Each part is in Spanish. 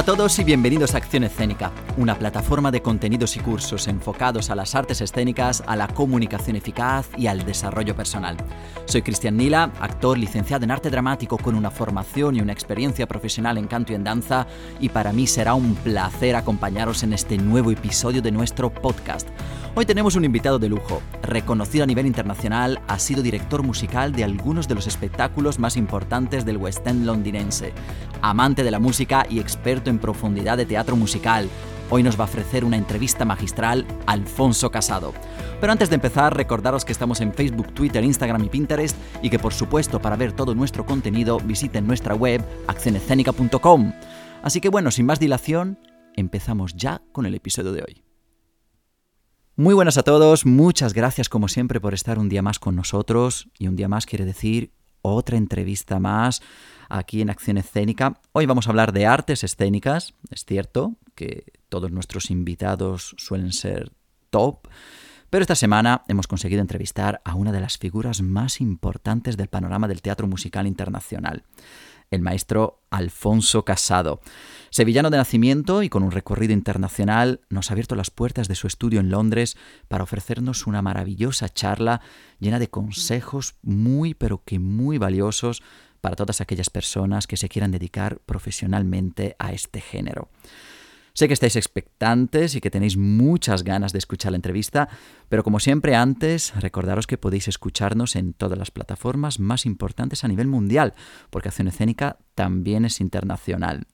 A todos y bienvenidos a Acción Escénica, una plataforma de contenidos y cursos enfocados a las artes escénicas, a la comunicación eficaz y al desarrollo personal. Soy Cristian Nila, actor licenciado en arte dramático con una formación y una experiencia profesional en canto y en danza, y para mí será un placer acompañaros en este nuevo episodio de nuestro podcast. Hoy tenemos un invitado de lujo, reconocido a nivel internacional, ha sido director musical de algunos de los espectáculos más importantes del West End londinense, amante de la música y experto en profundidad de teatro musical. Hoy nos va a ofrecer una entrevista magistral Alfonso Casado. Pero antes de empezar, recordaros que estamos en Facebook, Twitter, Instagram y Pinterest y que por supuesto para ver todo nuestro contenido visiten nuestra web accionescénica.com. Así que bueno, sin más dilación, empezamos ya con el episodio de hoy. Muy buenas a todos, muchas gracias como siempre por estar un día más con nosotros y un día más quiere decir otra entrevista más aquí en Acción Escénica. Hoy vamos a hablar de artes escénicas, es cierto que todos nuestros invitados suelen ser top, pero esta semana hemos conseguido entrevistar a una de las figuras más importantes del panorama del teatro musical internacional el maestro Alfonso Casado. Sevillano de nacimiento y con un recorrido internacional, nos ha abierto las puertas de su estudio en Londres para ofrecernos una maravillosa charla llena de consejos muy pero que muy valiosos para todas aquellas personas que se quieran dedicar profesionalmente a este género. Sé que estáis expectantes y que tenéis muchas ganas de escuchar la entrevista, pero como siempre antes, recordaros que podéis escucharnos en todas las plataformas más importantes a nivel mundial, porque Acción Escénica también es internacional.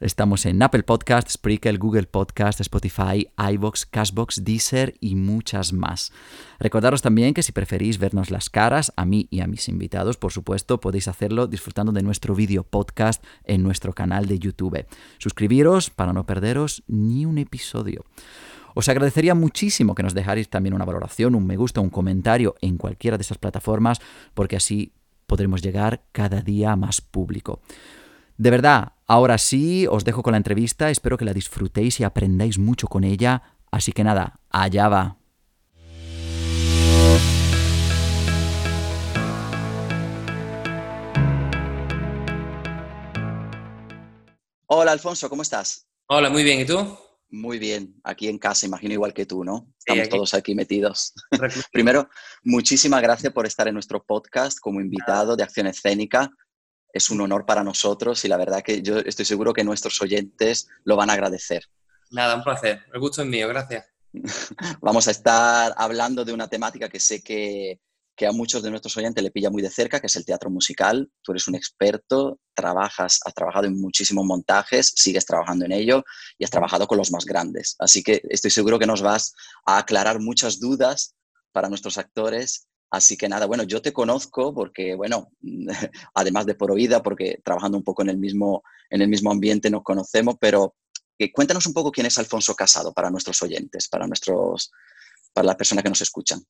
Estamos en Apple Podcast, Spreaker, Google Podcast, Spotify, iBox, Cashbox, Deezer y muchas más. Recordaros también que si preferís vernos las caras, a mí y a mis invitados, por supuesto, podéis hacerlo disfrutando de nuestro vídeo podcast en nuestro canal de YouTube. Suscribiros para no perderos ni un episodio. Os agradecería muchísimo que nos dejarais también una valoración, un me gusta, un comentario en cualquiera de esas plataformas, porque así podremos llegar cada día a más público. De verdad, ahora sí, os dejo con la entrevista, espero que la disfrutéis y aprendáis mucho con ella, así que nada, allá va. Hola Alfonso, ¿cómo estás? Hola, muy bien, ¿y tú? Muy bien, aquí en casa, imagino igual que tú, ¿no? Estamos todos aquí metidos. Primero, muchísimas gracias por estar en nuestro podcast como invitado de Acción Escénica es un honor para nosotros y la verdad que yo estoy seguro que nuestros oyentes lo van a agradecer. Nada, un placer. El gusto es mío, gracias. Vamos a estar hablando de una temática que sé que, a muchos de nuestros oyentes le pilla muy de cerca, que es el teatro musical. Tú eres un experto, trabajas, has trabajado en muchísimos montajes, sigues trabajando en ello y has trabajado con los más grandes. Así que estoy seguro que nos vas a aclarar muchas dudas para nuestros actores Así que nada, bueno, yo te conozco porque, bueno, además de por oída, porque trabajando un poco en el mismo, en el mismo ambiente nos conocemos, pero eh, cuéntanos un poco quién es Alfonso Casado para nuestros oyentes, para, nuestros, para las personas que nos escuchan.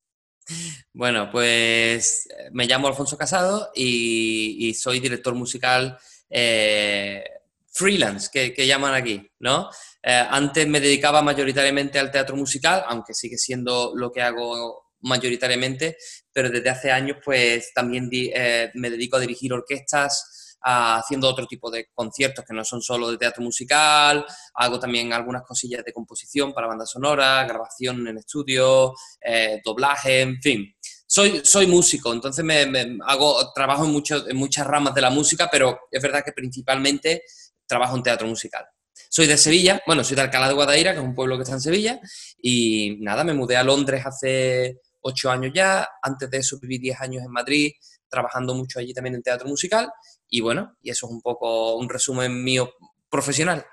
Bueno, pues eh, me llamo Alfonso Casado y, soy director musical eh, freelance, que, llaman aquí, ¿no? antes me dedicaba mayoritariamente al teatro musical, aunque sigue siendo lo que hago mayoritariamente, pero desde hace años pues también eh, me dedico a dirigir orquestas, haciendo otro tipo de conciertos que no son solo de teatro musical, hago también algunas cosillas de composición para banda sonora, grabación en estudio, eh, doblaje, en fin. Soy, soy músico, entonces me, hago, trabajo en, mucho, en muchas ramas de la música, pero es verdad que principalmente trabajo en teatro musical. Soy de Sevilla, bueno, soy de Alcalá de Guadaira, que es un pueblo que está en Sevilla, y nada, me mudé a Londres hace ocho años ya, antes de eso viví diez años en Madrid, trabajando mucho allí también en teatro musical, y bueno, y eso es un poco un resumen mío profesional.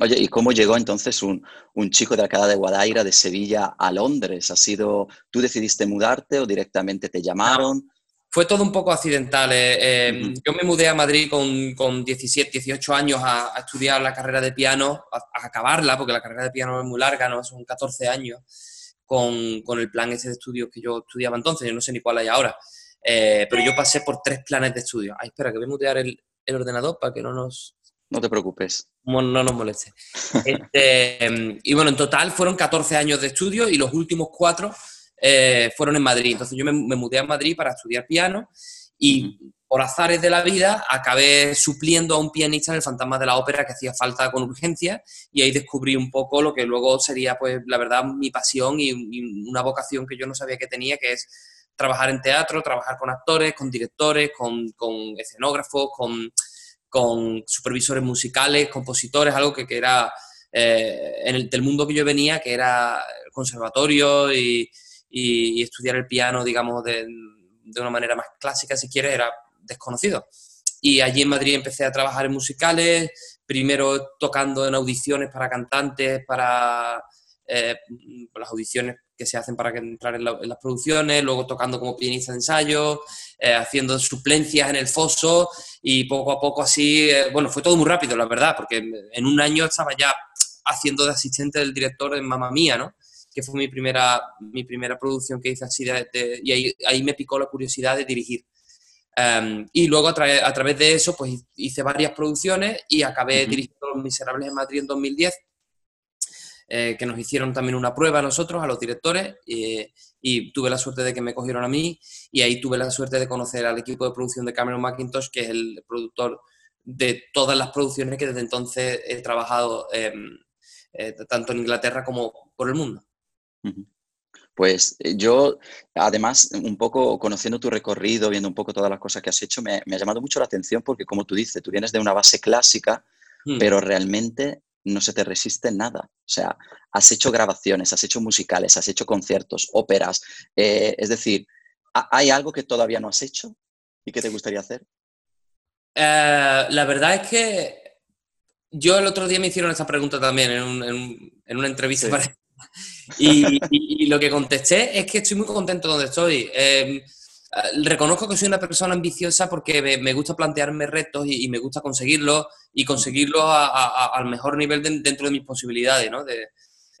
Oye, ¿y cómo llegó entonces un, chico de Alcalá de Guadaira, de Sevilla, a Londres? ¿Ha sido, tú decidiste mudarte o directamente te llamaron? fue todo un poco accidental. Eh, em, yo me mudé a Madrid con, con 17, 18 años a, estudiar la carrera de piano, a, a, acabarla, porque la carrera de piano es muy larga, ¿no? Son 14 años con, el plan ese de estudio que yo estudiaba entonces, yo no sé ni cuál hay ahora, eh, pero yo pasé por tres planes de estudio. Ay, espera, que voy a mutear el, ordenador para que no nos... No te preocupes. No, nos moleste. Este, em, y bueno, en total fueron 14 años de estudio y los últimos cuatro eh, fueron en Madrid. Entonces yo me, mudé a Madrid para estudiar piano y por azares de la vida, acabé supliendo a un pianista en el Fantasma de la Ópera que hacía falta con urgencia y ahí descubrí un poco lo que luego sería, pues, la verdad, mi pasión y, una vocación que yo no sabía que tenía, que es trabajar en teatro, trabajar con actores, con directores, con, escenógrafos, con, con, supervisores musicales, compositores, algo que, que era eh, en el, del mundo que yo venía, que era conservatorio y, y, estudiar el piano, digamos, de, de, una manera más clásica, si quieres, era desconocido. Y allí en Madrid empecé a trabajar en musicales, primero tocando en audiciones para cantantes, para eh, las audiciones que se hacen para entrar en, las producciones, luego tocando como pianista de ensayo, eh, haciendo suplencias en el foso y poco a poco así, eh, bueno, fue todo muy rápido, la verdad, porque en un año estaba ya haciendo de asistente del director en Mamma Mía, ¿no? Que fue mi primera, mi primera producción que hice así, y ahí, ahí me picó la curiosidad de dirigir. Em, y luego a, través de eso, pues hice varias producciones y acabé dirigiendo Los Miserables en Madrid en 2010, eh, que nos hicieron también una prueba a nosotros, a los directores, y tuve la suerte de que me cogieron a mí y ahí tuve la suerte de conocer al equipo de producción de Cameron McIntosh, que es el productor de todas las producciones que desde entonces he trabajado em, eh, tanto en Inglaterra como por el mundo. Pues eh, yo, además, un poco conociendo tu recorrido, viendo un poco todas las cosas que has hecho, me, ha llamado mucho la atención porque, como tú dices, tú vienes de una base clásica, hmm. pero realmente no se te resiste nada. O sea, has hecho grabaciones, has hecho musicales, has hecho conciertos, óperas. Eh, es decir, ¿hay algo que todavía no has hecho y que te gustaría hacer? Eh, la verdad es que yo el otro día me hicieron esa pregunta también en, una entrevista para, y, lo que contesté es que estoy muy contento donde estoy. Em, reconozco que soy una persona ambiciosa porque me, gusta plantearme retos y, me gusta conseguirlos y conseguirlos al mejor nivel dentro de mis posibilidades, ¿no?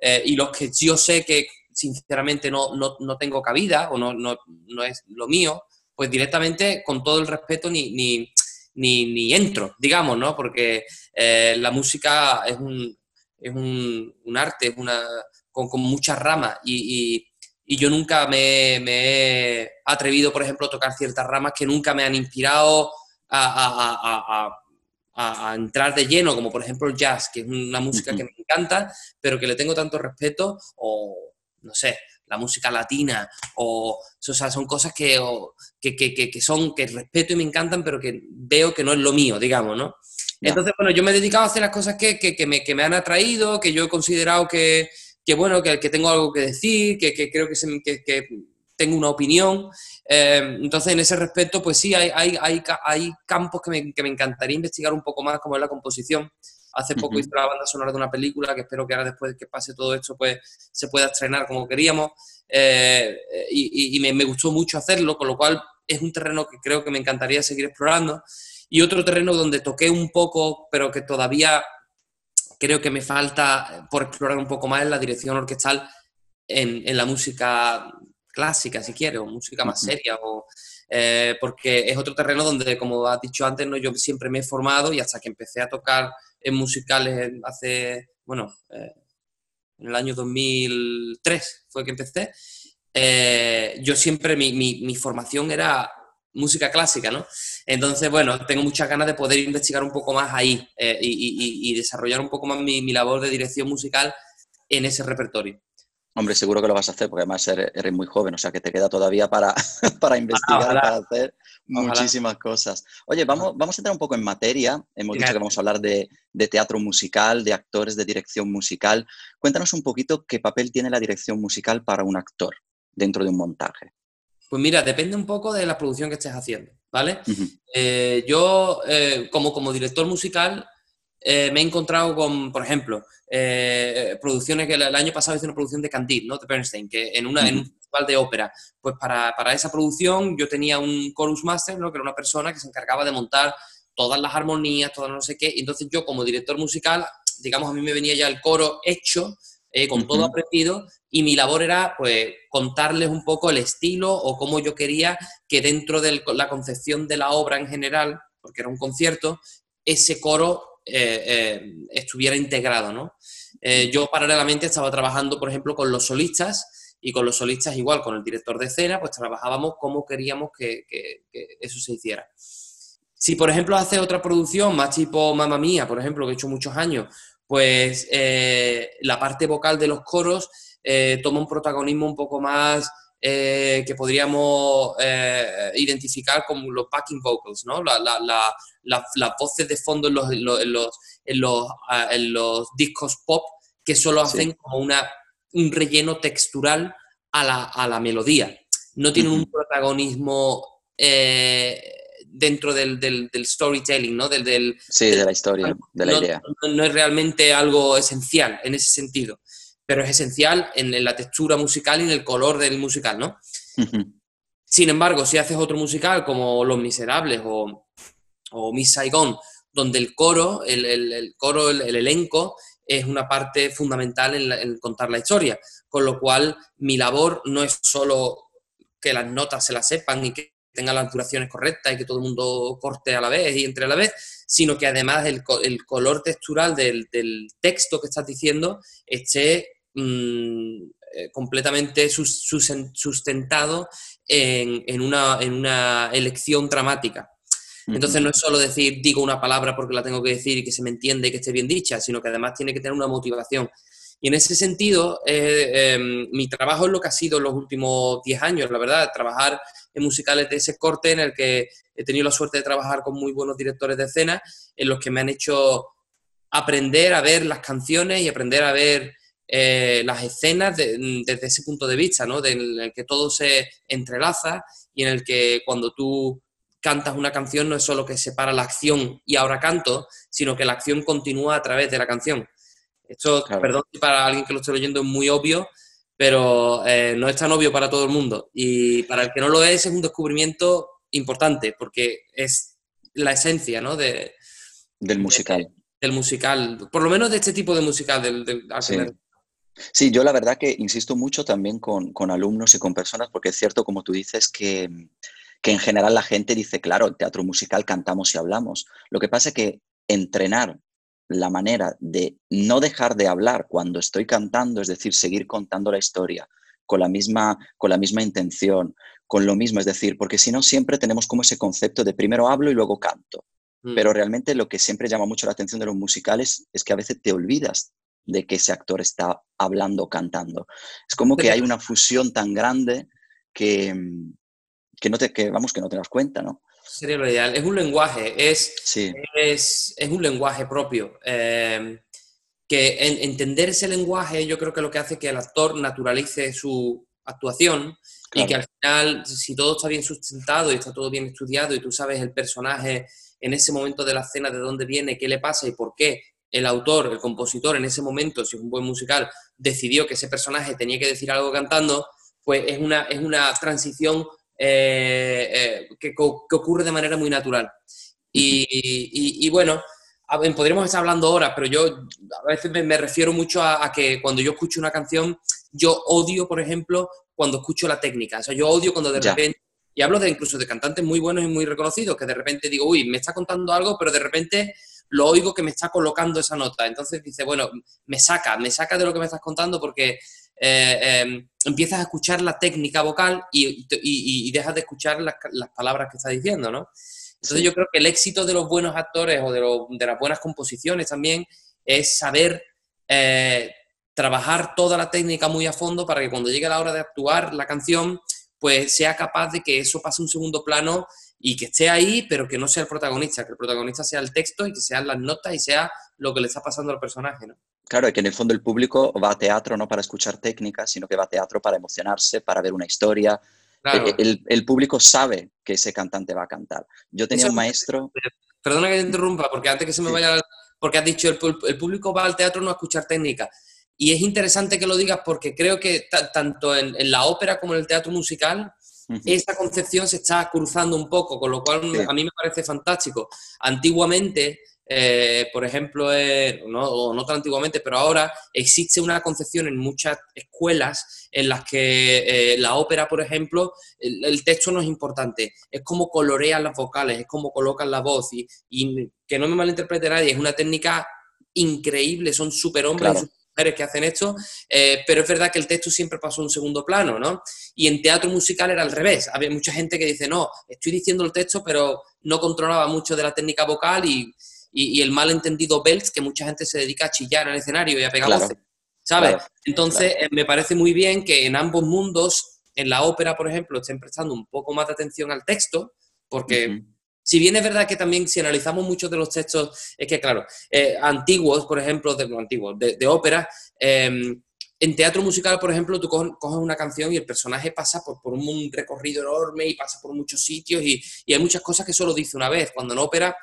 Eh, y los que yo sé que sinceramente no, no, tengo cabida o no, no, no, es lo mío, pues directamente con todo el respeto ni, ni, ni, entro, digamos, ¿no? Porque eh, la música es un, es un arte, es una con, con muchas ramas y, yo nunca me, he atrevido, por ejemplo, a tocar ciertas ramas que nunca me han inspirado a, entrar de lleno, como por ejemplo el jazz, que es una música que me encanta, pero que le tengo tanto respeto, o no sé, la música latina, o, sea, son cosas que, que, son, que respeto y me encantan, pero que veo que no es lo mío, digamos, ¿no? Entonces, bueno, yo me he dedicado a hacer las cosas que, me, que me han atraído, que yo he considerado que, que bueno, que, que tengo algo que decir, que, que creo que, que, tengo una opinión. Eh, entonces, en ese respecto, pues sí, hay, hay, hay, hay campos que me, que me, encantaría investigar un poco más, como es la composición. Hace poco hice la banda sonora de una película que espero que ahora después de que pase todo esto, pues se pueda estrenar como queríamos. Eh, y, y me, me, gustó mucho hacerlo, con lo cual es un terreno que creo que me encantaría seguir explorando. Y otro terreno donde toqué un poco, pero que todavía creo que me falta por explorar un poco más en la dirección orquestal en, la música clásica, si quieres, o música más seria, o, eh, porque es otro terreno donde, como has dicho antes, ¿no? yo siempre me he formado y hasta que empecé a tocar en musicales hace, bueno, eh, en el año 2003 fue que empecé, eh, yo siempre, mi, mi formación era música clásica, ¿no? Entonces, bueno, tengo muchas ganas de poder investigar un poco más ahí eh, y, desarrollar un poco más mi, labor de dirección musical en ese repertorio. Hombre, seguro que lo vas a hacer porque además eres, muy joven, o sea que te queda todavía para, para investigar, para hacer muchísimas cosas. Oye, vamos, vamos a entrar un poco en materia. Hemos dicho que vamos a hablar de, de teatro musical, de actores, de dirección musical. Cuéntanos un poquito qué papel tiene la dirección musical para un actor dentro de un montaje. Pues mira, depende un poco de la producción que estés haciendo, ¿vale? Eh, yo, eh, como, como director musical, eh, me he encontrado con, por ejemplo, producciones que el, año pasado hice una producción de Candide, ¿no? De Bernstein, que en, una, en un festival de ópera. Pues para, para, esa producción yo tenía un chorus master, ¿no? Que era una persona que se encargaba de montar todas las armonías, todo no sé qué. Y entonces yo, como director musical, digamos, a mí me venía ya el coro hecho, con todo aprendido, y mi labor era pues contarles un poco el estilo o cómo yo quería que dentro de la concepción de la obra en general, porque era un concierto, ese coro eh, eh, estuviera integrado, ¿no? Eh, yo paralelamente estaba trabajando, por ejemplo, con los solistas Y con los solistas igual, con el director de escena, pues trabajábamos cómo queríamos que, eso se hiciera. Si, por ejemplo, hace otra producción más tipo Mamma Mía, por ejemplo, que he hecho muchos años, pues eh, la parte vocal de los coros eh, toma un protagonismo un poco más eh, que podríamos identificar como los backing vocals, ¿no? las voces de fondo en los, en los, en los, discos pop que solo hacen como una, un relleno textural a la, a la melodía. No tienen un protagonismo dentro del, del, storytelling, ¿no? Del, del, sí, de la historia, de la idea. No, es realmente algo esencial en ese sentido, pero es esencial en, la textura musical y en el color del musical, ¿no? Sin embargo, si haces otro musical como Los Miserables o, o Miss Saigon, donde el coro, el, el, coro, el, elenco, es una parte fundamental en, en, contar la historia. Con lo cual, mi labor no es solo que las notas se las sepan y que tenga las duraciones correctas y que todo el mundo corte a la vez y entre a la vez, sino que además el, el color textural del, del, texto que estás diciendo esté mm, eh, completamente sustentado en, en, una, en, una, elección dramática. Entonces no es solo decir digo una palabra porque la tengo que decir y que se me entiende y que esté bien dicha, sino que además tiene que tener una motivación. Y en ese sentido, eh, em, mi trabajo es lo que ha sido los últimos 10 años, la verdad, trabajar en musicales de ese corte en el que he tenido la suerte de trabajar con muy buenos directores de escena, en los que me han hecho aprender a ver las canciones y aprender a ver eh, las escenas desde ese punto de vista, ¿no? en el que todo se entrelaza y en el que cuando tú cantas una canción no es solo que separa la acción y ahora canto, sino que la acción continúa a través de la canción. Esto, perdón para alguien que lo esté oyendo, es muy obvio, pero eh, no es tan obvio para todo el mundo. Y para el que no lo es, es un descubrimiento importante, porque es la esencia ¿no? de, del musical. del musical, por lo menos de este tipo de musical, del, del sí. yo la verdad que insisto mucho también con, con, alumnos y con personas, porque es cierto, como tú dices, que, que en general la gente dice, claro, teatro musical cantamos y hablamos. Lo que pasa es que entrenar la manera de no dejar de hablar cuando estoy cantando, es decir, seguir contando la historia con la misma, con la misma intención, con lo mismo, es decir, porque si no siempre tenemos como ese concepto de primero hablo y luego canto. Mm. Pero realmente lo que siempre llama mucho la atención de los musicales es que a veces te olvidas de que ese actor está hablando, cantando. Es como que hay una fusión tan grande que, que no te, que, vamos, que no te das cuenta, ¿no? Sería lo ideal. Es un lenguaje, es, es, es, un lenguaje propio. Em, que entender ese lenguaje yo creo que lo que hace que el actor naturalice su actuación y que al final, si todo está bien sustentado y está todo bien estudiado y tú sabes el personaje en ese momento de la escena de dónde viene, qué le pasa y por qué el autor, el compositor en ese momento, si es un buen musical, decidió que ese personaje tenía que decir algo cantando, pues es una, es una transición eh, eh, que, que, ocurre de manera muy natural. Y, bueno, podríamos estar hablando horas, pero yo a veces me, refiero mucho a, que cuando yo escucho una canción, yo odio, por ejemplo, cuando escucho la técnica. O sea, yo odio cuando de repente, y hablo de incluso de cantantes muy buenos y muy reconocidos, que de repente digo, uy, me está contando algo, pero de repente lo oigo que me está colocando esa nota. Entonces dice, bueno, me saca, me saca de lo que me estás contando porque eh, em, empiezas a escuchar la técnica vocal y, dejas de escuchar las, palabras que está diciendo, ¿no? Entonces yo creo que el éxito de los buenos actores o de, las buenas composiciones también es saber eh, trabajar toda la técnica muy a fondo para que cuando llegue la hora de actuar la canción, pues sea capaz de que eso pase a un segundo plano y que esté ahí, pero que no sea el protagonista, que el protagonista sea el texto y que sean las notas y sea lo que le está pasando al personaje, ¿no? Claro, que en el fondo el público va a teatro no para escuchar técnicas, sino que va a teatro para emocionarse, para ver una historia. El, el, público sabe que ese cantante va a cantar. Yo tenía un maestro... Perdona que te interrumpa, porque antes que se me vaya... Porque has dicho, el, el público va al teatro no a escuchar técnicas. Y es interesante que lo digas porque creo que tanto en, en, la ópera como en el teatro musical esa concepción se está cruzando un poco, con lo cual a mí me parece fantástico. Antiguamente, eh, por ejemplo, eh, no, o no tan antiguamente, pero ahora existe una concepción en muchas escuelas en las que eh, la ópera, por ejemplo, el, texto no es importante, es como colorean las vocales, es como colocan la voz y, que no me malinterprete nadie, es una técnica increíble, son superhombres mujeres que hacen esto, pero es verdad que el texto siempre pasó a un segundo plano, ¿no? Y en teatro musical era al revés. Había mucha gente que dice, no, estoy diciendo el texto, pero no controlaba mucho de la técnica vocal y, el malentendido belts, que mucha gente se dedica a chillar en el escenario y a pegar voces, ¿sabes? Entonces, eh, me parece muy bien que en ambos mundos, en la ópera, por ejemplo, estén prestando un poco más de atención al texto, porque... Si bien es verdad que también si analizamos muchos de los textos, es que claro, eh, antiguos, por ejemplo, de, antiguos, de, ópera, em, en teatro musical, por ejemplo, tú coges una canción y el personaje pasa por, por un recorrido enorme y pasa por muchos sitios y, y, hay muchas cosas que solo dice una vez. Cuando en ópera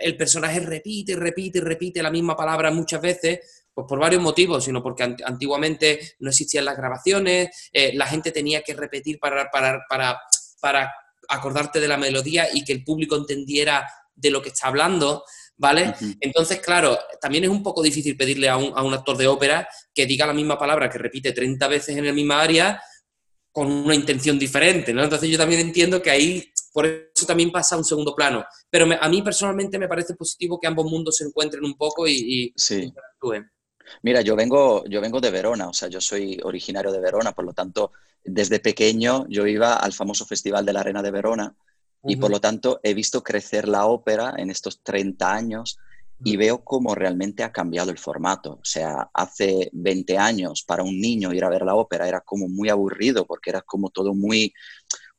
el personaje repite, repite, repite la misma palabra muchas veces, pues por varios motivos, sino porque antiguamente no existían las grabaciones, eh, la gente tenía que repetir para, para, para, para acordarte de la melodía y que el público entendiera de lo que está hablando, ¿vale? Entonces, claro, también es un poco difícil pedirle a un, a un, actor de ópera que diga la misma palabra, que repite 30 veces en el misma área, con una intención diferente, ¿no? Entonces yo también entiendo que ahí, por eso también pasa a un segundo plano. Pero a mí personalmente me parece positivo que ambos mundos se encuentren un poco y, y sí. Mira, yo vengo, yo vengo de Verona, o sea, yo soy originario de Verona, por lo tanto, desde pequeño yo iba al famoso Festival de la Arena de Verona y por lo tanto he visto crecer la ópera en estos 30 años y veo cómo realmente ha cambiado el formato. O sea, hace 20 años para un niño ir a ver la ópera era como muy aburrido porque era como todo muy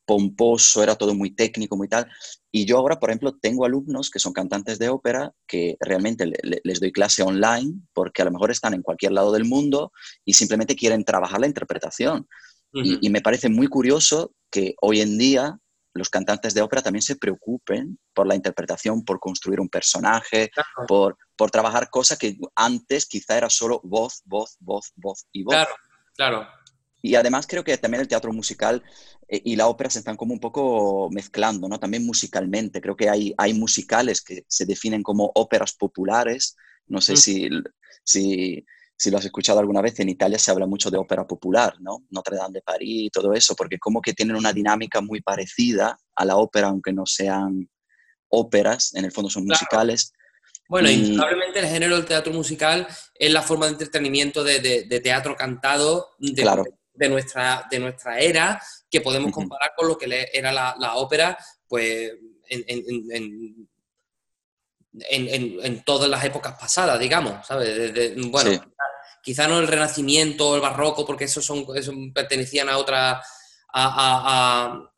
pomposo, era todo muy técnico, muy tal. Y yo ahora, por ejemplo, tengo alumnos que son cantantes de ópera que realmente les doy clase online porque a lo mejor están en cualquier lado del mundo y simplemente quieren trabajar la interpretación. y, me parece muy curioso que hoy en día los cantantes de ópera también se preocupen por la interpretación, por construir un personaje, por, por trabajar cosas que antes quizá era solo voz, voz, voz, voz y voz. Claro, claro. Y además creo que también el teatro musical eh, y la ópera se están como un poco mezclando, ¿no? También musicalmente. Creo que hay, hay musicales que se definen como óperas populares. No sé mm. si, si, si, lo has escuchado alguna vez, en Italia se habla mucho de ópera popular, ¿no? Notre Dame de París y todo eso, porque como que tienen una dinámica muy parecida a la ópera, aunque no sean óperas, en el fondo son musicales. Bueno, indudablemente el género del teatro musical es la forma de entretenimiento de, de, teatro cantado de, claro de nuestra, de nuestra era que podemos comparar con lo que era la, ópera, pues en, en, todas las épocas pasadas, digamos, ¿sabes? bueno, quizá no el Renacimiento el Barroco, porque esos son, pertenecían a otra, a,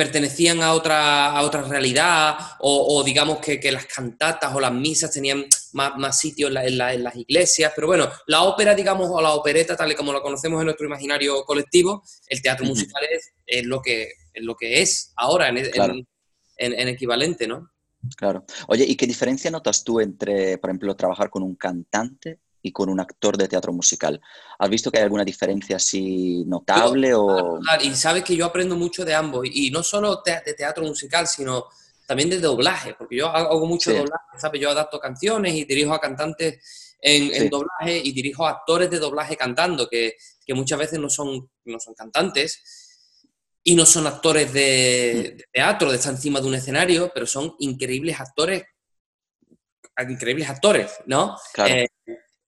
pertenecían a otra, a otra realidad, o, digamos que, las cantatas o las misas tenían más, más sitio en, las iglesias, pero bueno, la ópera, digamos, o la opereta, tal y como la conocemos en nuestro imaginario colectivo, el teatro musical es, lo, que, es lo que es ahora en, en, equivalente, ¿no? Claro. Oye, ¿y qué diferencia notas tú entre, por ejemplo, trabajar con un cantante y con un actor de teatro musical. ¿Has visto que hay alguna diferencia así notable? o... Y sabes que yo aprendo mucho de ambos, y no solo de teatro musical, sino también de doblaje, porque yo hago mucho doblaje, ¿sabes? Yo adapto canciones y dirijo a cantantes en, doblaje y dirijo a actores de doblaje cantando, que, que, muchas veces no son, no son cantantes y no son actores de, mm. teatro, de estar encima de un escenario, pero son increíbles actores, increíbles actores, ¿no? Claro. Eh,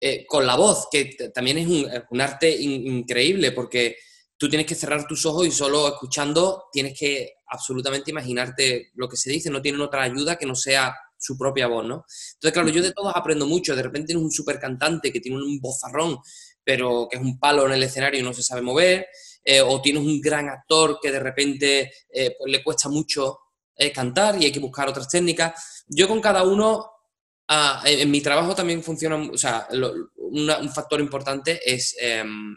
eh, con la voz, que también es un, arte increíble porque tú tienes que cerrar tus ojos y solo escuchando tienes que absolutamente imaginarte lo que se dice, no tienen otra ayuda que no sea su propia voz, ¿no? Entonces, claro, yo de todos aprendo mucho, de repente tienes un super cantante que tiene un bozarrón, pero que es un palo en el escenario y no se sabe mover, eh, o tienes un gran actor que de repente eh, pues le cuesta mucho cantar y hay que buscar otras técnicas. Yo con cada uno Ah, en, mi trabajo también funciona, o sea, un factor importante es em,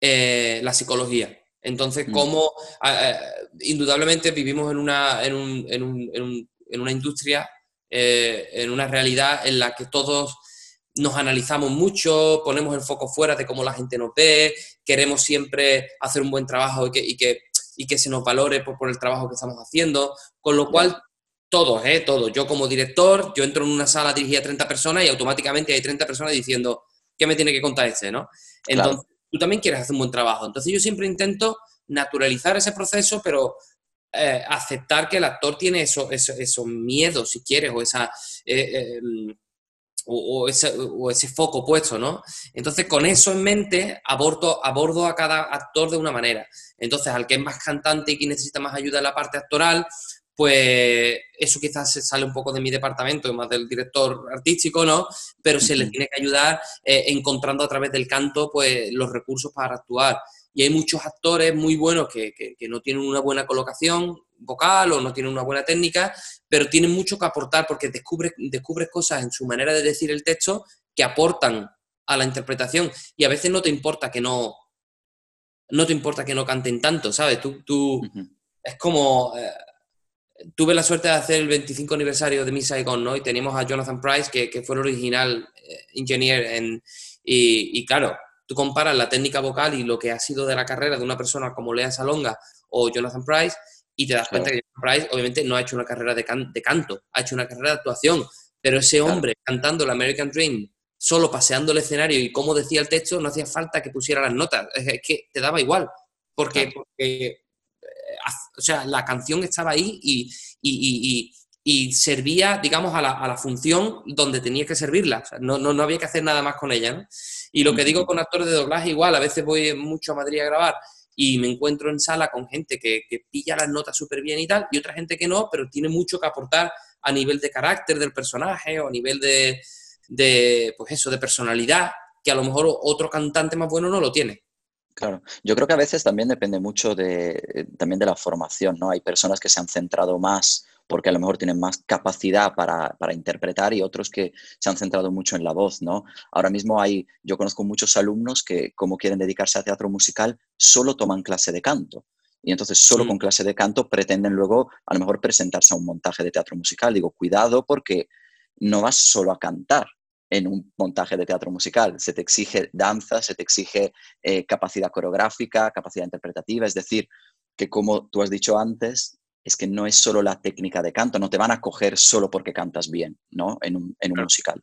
eh, la psicología. Entonces, mm. como ah, eh, indudablemente vivimos en una, en, un, en, un, en, una industria, eh, en una realidad en la que todos nos analizamos mucho, ponemos el foco fuera de cómo la gente nos ve, queremos siempre hacer un buen trabajo y que, y que, y que se nos valore por, por, el trabajo que estamos haciendo, con lo cual todos, ¿eh? Todos. Yo como director, yo entro en una sala dirigida a 30 personas y automáticamente hay 30 personas diciendo, ¿qué me tiene que contar este, no? Entonces, tú también quieres hacer un buen trabajo. Entonces, yo siempre intento naturalizar ese proceso, pero eh, aceptar que el actor tiene esos eso, miedos, si quieres, o esa... Eh, em, o, ese, foco puesto, ¿no? Entonces, con eso en mente, abordo, abordo a cada actor de una manera. Entonces, al que es más cantante y que necesita más ayuda en la parte actoral, pues eso quizás se sale un poco de mi departamento, más del director artístico, ¿no? Pero se le tiene que ayudar eh, encontrando a través del canto, pues, los recursos para actuar. Y hay muchos actores muy buenos que, que no tienen una buena colocación, vocal o no tiene una buena técnica, pero tiene mucho que aportar porque descubres descubre cosas en su manera de decir el texto que aportan a la interpretación y a veces no te importa que no no te importa que no canten tanto, ¿sabes? Tú, tú es como eh, tuve la suerte de hacer el 25 aniversario de Miss Saigon, ¿no? Y teníamos a Jonathan Price, que, fue el original eh, ingeniero en, y, y, claro, tú comparas la técnica vocal y lo que ha sido de la carrera de una persona como Lea Salonga o Jonathan Price y te das cuenta que Price obviamente no ha hecho una carrera de, de, canto, ha hecho una carrera de actuación, pero ese hombre cantando el American Dream, solo paseando el escenario y como decía el texto, no hacía falta que pusiera las notas, es que te daba igual, porque, porque o sea, la canción estaba ahí y, y, y, servía, digamos, a la, a la, función donde tenía que servirla, no, no, no, había que hacer nada más con ella, ¿no? Y lo que digo con actores de doblaje, igual, a veces voy mucho a Madrid a grabar y me encuentro en sala con gente que, pilla las notas súper bien y tal, y otra gente que no, pero tiene mucho que aportar a nivel de carácter del personaje o a nivel de, de, pues eso, de personalidad, que a lo mejor otro cantante más bueno no lo tiene. Claro, yo creo que a veces también depende mucho de, también de la formación, ¿no? Hay personas que se han centrado más porque a lo mejor tienen más capacidad para, interpretar y otros que se han centrado mucho en la voz, ¿no? Ahora mismo hay, yo conozco muchos alumnos que como quieren dedicarse a teatro musical, solo toman clase de canto. Y entonces solo con clase de canto pretenden luego a lo mejor presentarse a un montaje de teatro musical. Digo, cuidado porque no vas solo a cantar en un montaje de teatro musical. Se te exige danza, se te exige eh, capacidad coreográfica, capacidad interpretativa. Es decir, que como tú has dicho antes, es que no es solo la técnica de canto, no te van a coger solo porque cantas bien, ¿no? En un, musical.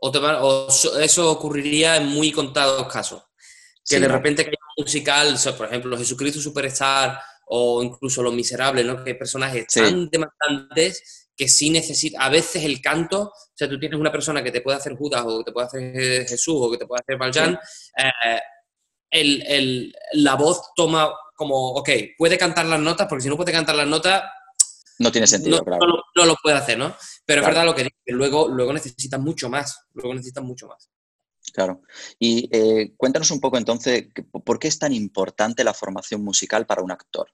O, eso ocurriría en muy contados casos. Que de repente que hay un musical, por ejemplo, Jesucristo Superstar o incluso Los Miserables, ¿no? Que hay personajes tan demandantes que sí necesita, a veces el canto, sea, tú tienes una persona que te puede hacer Judas o que te puede hacer Jesús o que te puede hacer Valjean, eh, el, la voz toma como, ok, puede cantar las notas, porque si no puede cantar las notas... No tiene sentido, no, claro. No, lo puede hacer, ¿no? Pero es verdad lo que que luego, luego necesitas mucho más, luego necesitas mucho más. Claro. Y eh, cuéntanos un poco entonces, ¿por qué es tan importante la formación musical para un actor?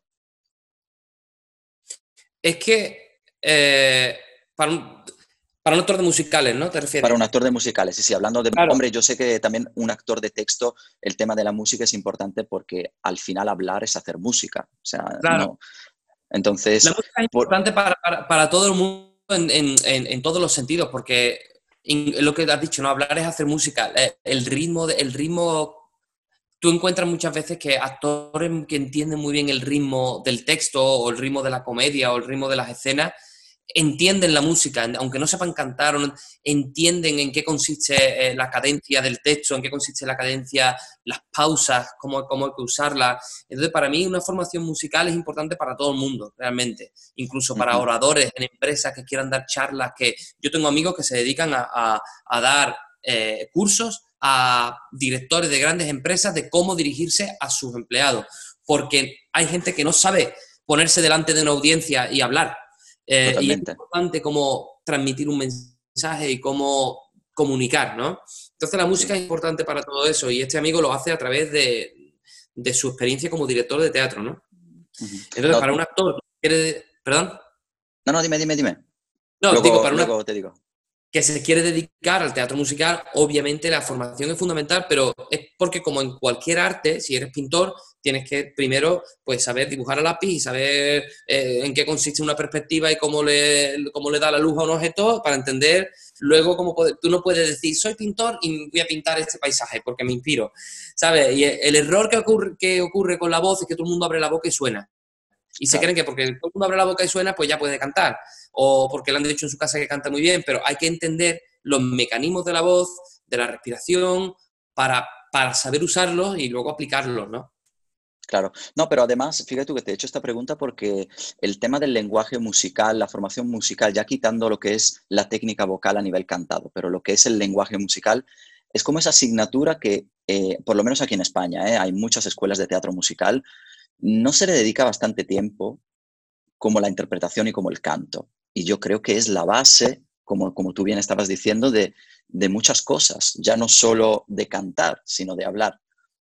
Es que eh, para, un, para un actor de musicales, ¿no? ¿Te refieres? Para un actor de musicales, sí, sí. Hablando de... Hombre, yo sé que también un actor de texto, el tema de la música es importante porque al final hablar es hacer música. O sea, no... Entonces... La música es importante para, todo el mundo en, todos los sentidos porque lo que has dicho, ¿no? Hablar es hacer música. Eh, el ritmo, el ritmo tú encuentras muchas veces que actores que entienden muy bien el ritmo del texto o el ritmo de la comedia o el ritmo de las escenas entienden la música, aunque no sepan cantar, entienden en qué consiste eh, la cadencia del texto, en qué consiste la cadencia, las pausas, cómo, cómo hay que usarlas. Entonces, para mí una formación musical es importante para todo el mundo, realmente, incluso para oradores en empresas que quieran dar charlas, que yo tengo amigos que se dedican a, dar eh, cursos a directores de grandes empresas de cómo dirigirse a sus empleados, porque hay gente que no sabe ponerse delante de una audiencia y hablar eh, y es importante cómo transmitir un mensaje y cómo comunicar, ¿no? Entonces la música es importante para todo eso y este amigo lo hace a través de, de su experiencia como director de teatro, ¿no? Entonces, para un actor, ¿quiere... ¿Perdón? No, no, dime, dime, dime. No, digo, para un actor te digo. que se quiere dedicar al teatro musical, obviamente la formación es fundamental, pero es porque como en cualquier arte, si eres pintor, tienes que primero pues, saber dibujar a lápiz y saber eh, en qué consiste una perspectiva y cómo le, cómo le da la luz a un objeto para entender luego cómo tú no puedes decir soy pintor y voy a pintar este paisaje porque me inspiro, ¿sabes? Y el error que ocurre, que ocurre con la voz es que todo el mundo abre la boca y suena. Y se creen que porque todo el mundo abre la boca y suena, pues ya puede cantar. O porque le han dicho en su casa que canta muy bien, pero hay que entender los mecanismos de la voz, de la respiración, para, para saber usarlos y luego aplicarlos, ¿no? Claro, no, pero además, fíjate que te he hecho esta pregunta porque el tema del lenguaje musical, la formación musical, ya quitando lo que es la técnica vocal a nivel cantado, pero lo que es el lenguaje musical, es como esa asignatura que, eh, por lo menos aquí en España, eh, hay muchas escuelas de teatro musical, no se le dedica bastante tiempo como la interpretación y como el canto. Y yo creo que es la base, como, como tú bien estabas diciendo, de, de muchas cosas, ya no solo de cantar, sino de hablar.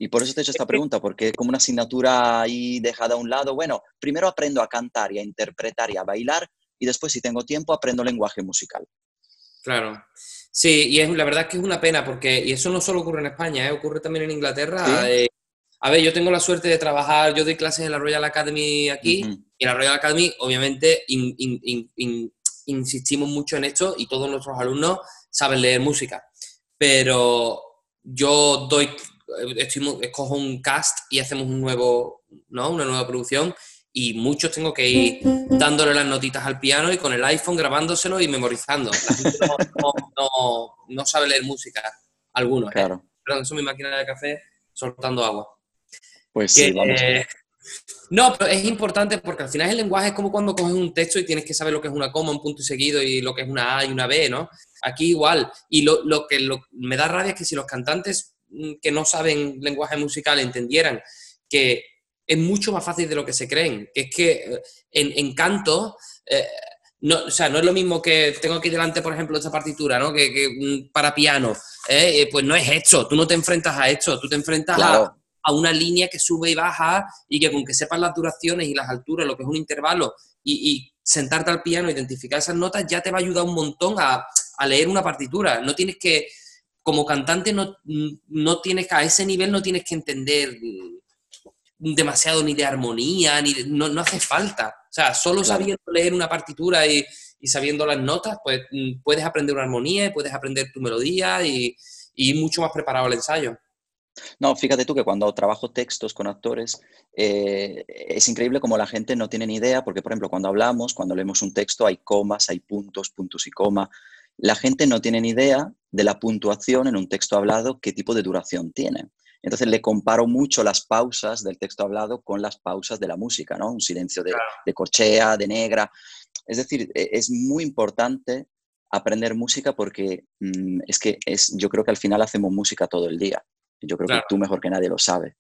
Y por eso te he hecho esta pregunta, porque como una asignatura ahí dejada a un lado, bueno, primero aprendo a cantar y a interpretar y a bailar, y después, si tengo tiempo, aprendo lenguaje musical. Claro. Sí, y es, la verdad es que es una pena, porque, y eso no solo ocurre en España, ¿eh? ocurre también en Inglaterra. Eh, a ver, yo tengo la suerte de trabajar, yo doy clases en la Royal Academy aquí, y en la Royal Academy, obviamente, insistimos mucho en esto, y todos nuestros alumnos saben leer música. Pero yo doy estoy, escojo un cast y hacemos un nuevo, ¿no? una nueva producción y muchos tengo que ir dándole las notitas al piano y con el iPhone grabándoselo y memorizando. La gente no, sabe leer música, algunos. ¿eh? Claro. Perdón, eso es mi máquina de café soltando agua. Pues sí, vamos. no, pero es importante porque al final el lenguaje es como cuando coges un texto y tienes que saber lo que es una coma, un punto y seguido y lo que es una A y una B, ¿no? Aquí igual. Y lo, que me da rabia es que si los cantantes que no saben lenguaje musical entendieran que es mucho más fácil de lo que se creen, que es que eh, en, canto, eh, no, o sea, no es lo mismo que tengo aquí delante, por ejemplo, esta partitura, ¿no? Que, mm, para piano, ¿eh? pues no es esto, tú no te enfrentas a esto, tú te enfrentas a, una línea que sube y baja y que con que sepas las duraciones y las alturas, lo que es un intervalo, y, sentarte al piano, identificar esas notas, ya te va a ayudar un montón a, a leer una partitura. No tienes que como cantante no, no tienes a ese nivel no tienes que entender demasiado ni de armonía, ni no, no, hace falta. O sea, solo sabiendo leer una partitura y, sabiendo las notas, pues puedes aprender una armonía, puedes aprender tu melodía y, y mucho más preparado al ensayo. No, fíjate tú que cuando trabajo textos con actores, eh, es increíble como la gente no tiene ni idea, porque por ejemplo, cuando hablamos, cuando leemos un texto, hay comas, hay puntos, puntos y coma. La gente no tiene ni idea de la puntuación en un texto hablado, qué tipo de duración tiene. Entonces le comparo mucho las pausas del texto hablado con las pausas de la música, ¿no? Un silencio de, corchea, de negra. Es decir, e, es muy importante aprender música porque mm, es que es, yo creo que al final hacemos música todo el día. Yo creo que tú mejor que nadie lo sabes.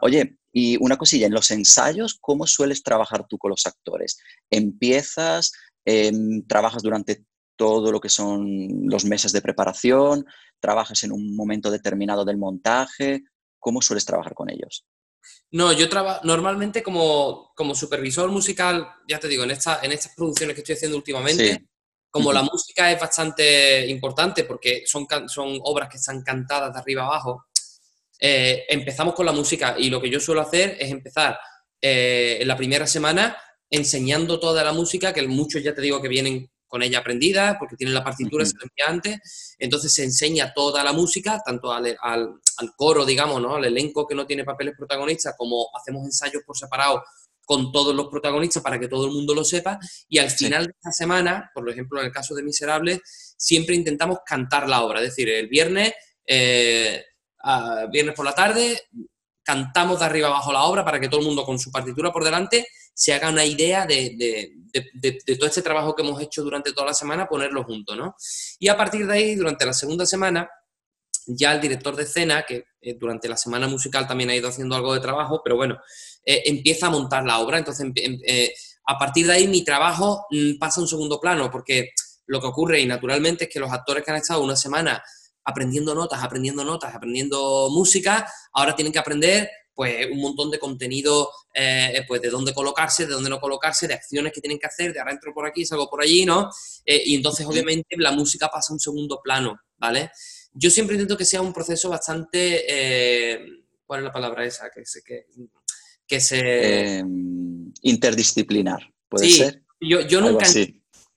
Oye, y una cosilla, en los ensayos, ¿cómo sueles trabajar tú con los actores? ¿Empiezas, em, trabajas durante todo lo que son los meses de preparación? ¿Trabajas en un momento determinado del montaje? ¿Cómo sueles trabajar con ellos? No, yo trabajo normalmente como, como, supervisor musical, ya te digo, en, esta, en estas producciones que estoy haciendo últimamente, como la música es bastante importante porque son, son obras que están cantadas de arriba abajo, eh, empezamos con la música y lo que yo suelo hacer es empezar eh, en la primera semana enseñando toda la música, que muchos ya te digo que vienen con ella aprendida, porque tienen la partitura, se antes, entonces se enseña toda la música, tanto al, coro, digamos, ¿no? al elenco que no tiene papeles protagonistas, como hacemos ensayos por separado con todos los protagonistas para que todo el mundo lo sepa, y al final de esta semana, por ejemplo, en el caso de Miserables, siempre intentamos cantar la obra, es decir, el viernes, eh, viernes por la tarde, cantamos de arriba abajo la obra para que todo el mundo con su partitura por delante se haga una idea de, todo este trabajo que hemos hecho durante toda la semana, ponerlo junto, ¿no? Y a partir de ahí, durante la segunda semana, ya el director de escena, que eh, durante la semana musical también ha ido haciendo algo de trabajo, pero bueno, eh, empieza a montar la obra. Entonces, eh, a partir de ahí mi trabajo mm, pasa a un segundo plano, porque lo que ocurre, y naturalmente, es que los actores que han estado una semana aprendiendo notas, aprendiendo notas, aprendiendo música, ahora tienen que aprender pues un montón de contenido, eh, pues de dónde colocarse, de dónde no colocarse, de acciones que tienen que hacer, de ahora entro por aquí, salgo por allí, ¿no? Eh, y entonces obviamente la música pasa a un segundo plano, ¿vale? Yo siempre intento que sea un proceso bastante, eh, ¿cuál es la palabra esa? Que se... Que, que se... Em, interdisciplinar, ¿puede ser? Yo, yo nunca...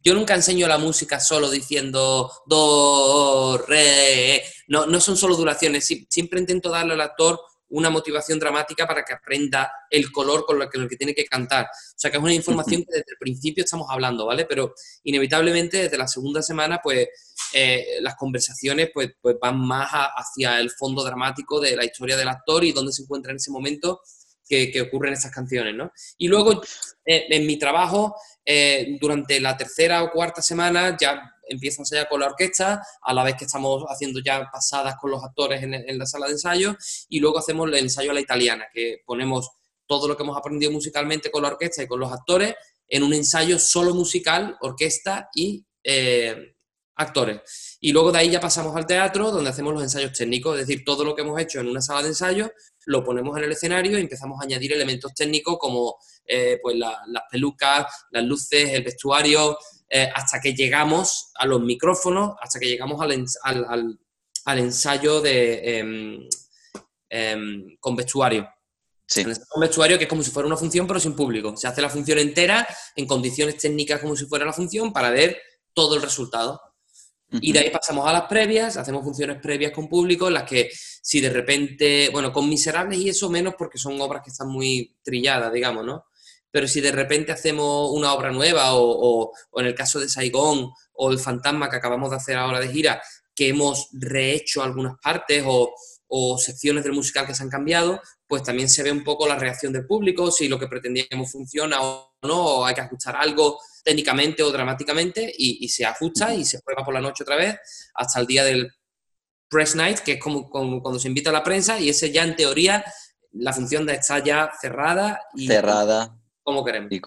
Yo nunca enseño la música solo diciendo do, re. No, no son solo duraciones. Siempre intento darle al actor una motivación dramática para que aprenda el color con el que, que tiene que cantar. O sea, que es una información que desde el principio estamos hablando, ¿vale? Pero inevitablemente desde la segunda semana, pues eh, las conversaciones pues, pues van más hacia el fondo dramático de la historia del actor y dónde se encuentra en ese momento que, ocurre en estas canciones, ¿no? Y luego, eh, en mi trabajo, eh, durante la tercera o cuarta semana, ya empiezo a con la orquesta, a la vez que estamos haciendo ya pasadas con los actores en, en la sala de ensayo, y luego hacemos el ensayo a la italiana, que ponemos todo lo que hemos aprendido musicalmente con la orquesta y con los actores en un ensayo solo musical, orquesta y eh, actores. Y luego de ahí ya pasamos al teatro, donde hacemos los ensayos técnicos, es decir, todo lo que hemos hecho en una sala de ensayo lo ponemos en el escenario y empezamos a añadir elementos técnicos como eh, pues las pelucas, las luces, el vestuario, eh, hasta que llegamos a los micrófonos, hasta que llegamos al, ensayo de, em, con vestuario. Sí. un vestuario que es como si fuera una función, pero sin público. Se hace la función entera en condiciones técnicas como si fuera la función para ver todo el resultado. Y de ahí pasamos a las previas, hacemos funciones previas con público, en las que si de repente, bueno, con Miserables y eso menos porque son obras que están muy trilladas, digamos, ¿no? Pero si de repente hacemos una obra nueva o, en el caso de Saigón o El Fantasma que acabamos de hacer ahora de gira, que hemos rehecho algunas partes o, secciones del musical que se han cambiado, pues también se ve un poco la reacción del público, si lo que pretendíamos funciona o no, o hay que ajustar algo técnicamente o dramáticamente, y, se ajusta y se prueba por la noche otra vez hasta el día del press night, que es como, cuando se invita a la prensa, y ese ya en teoría la función de estar ya cerrada y cerrada como queremos. Y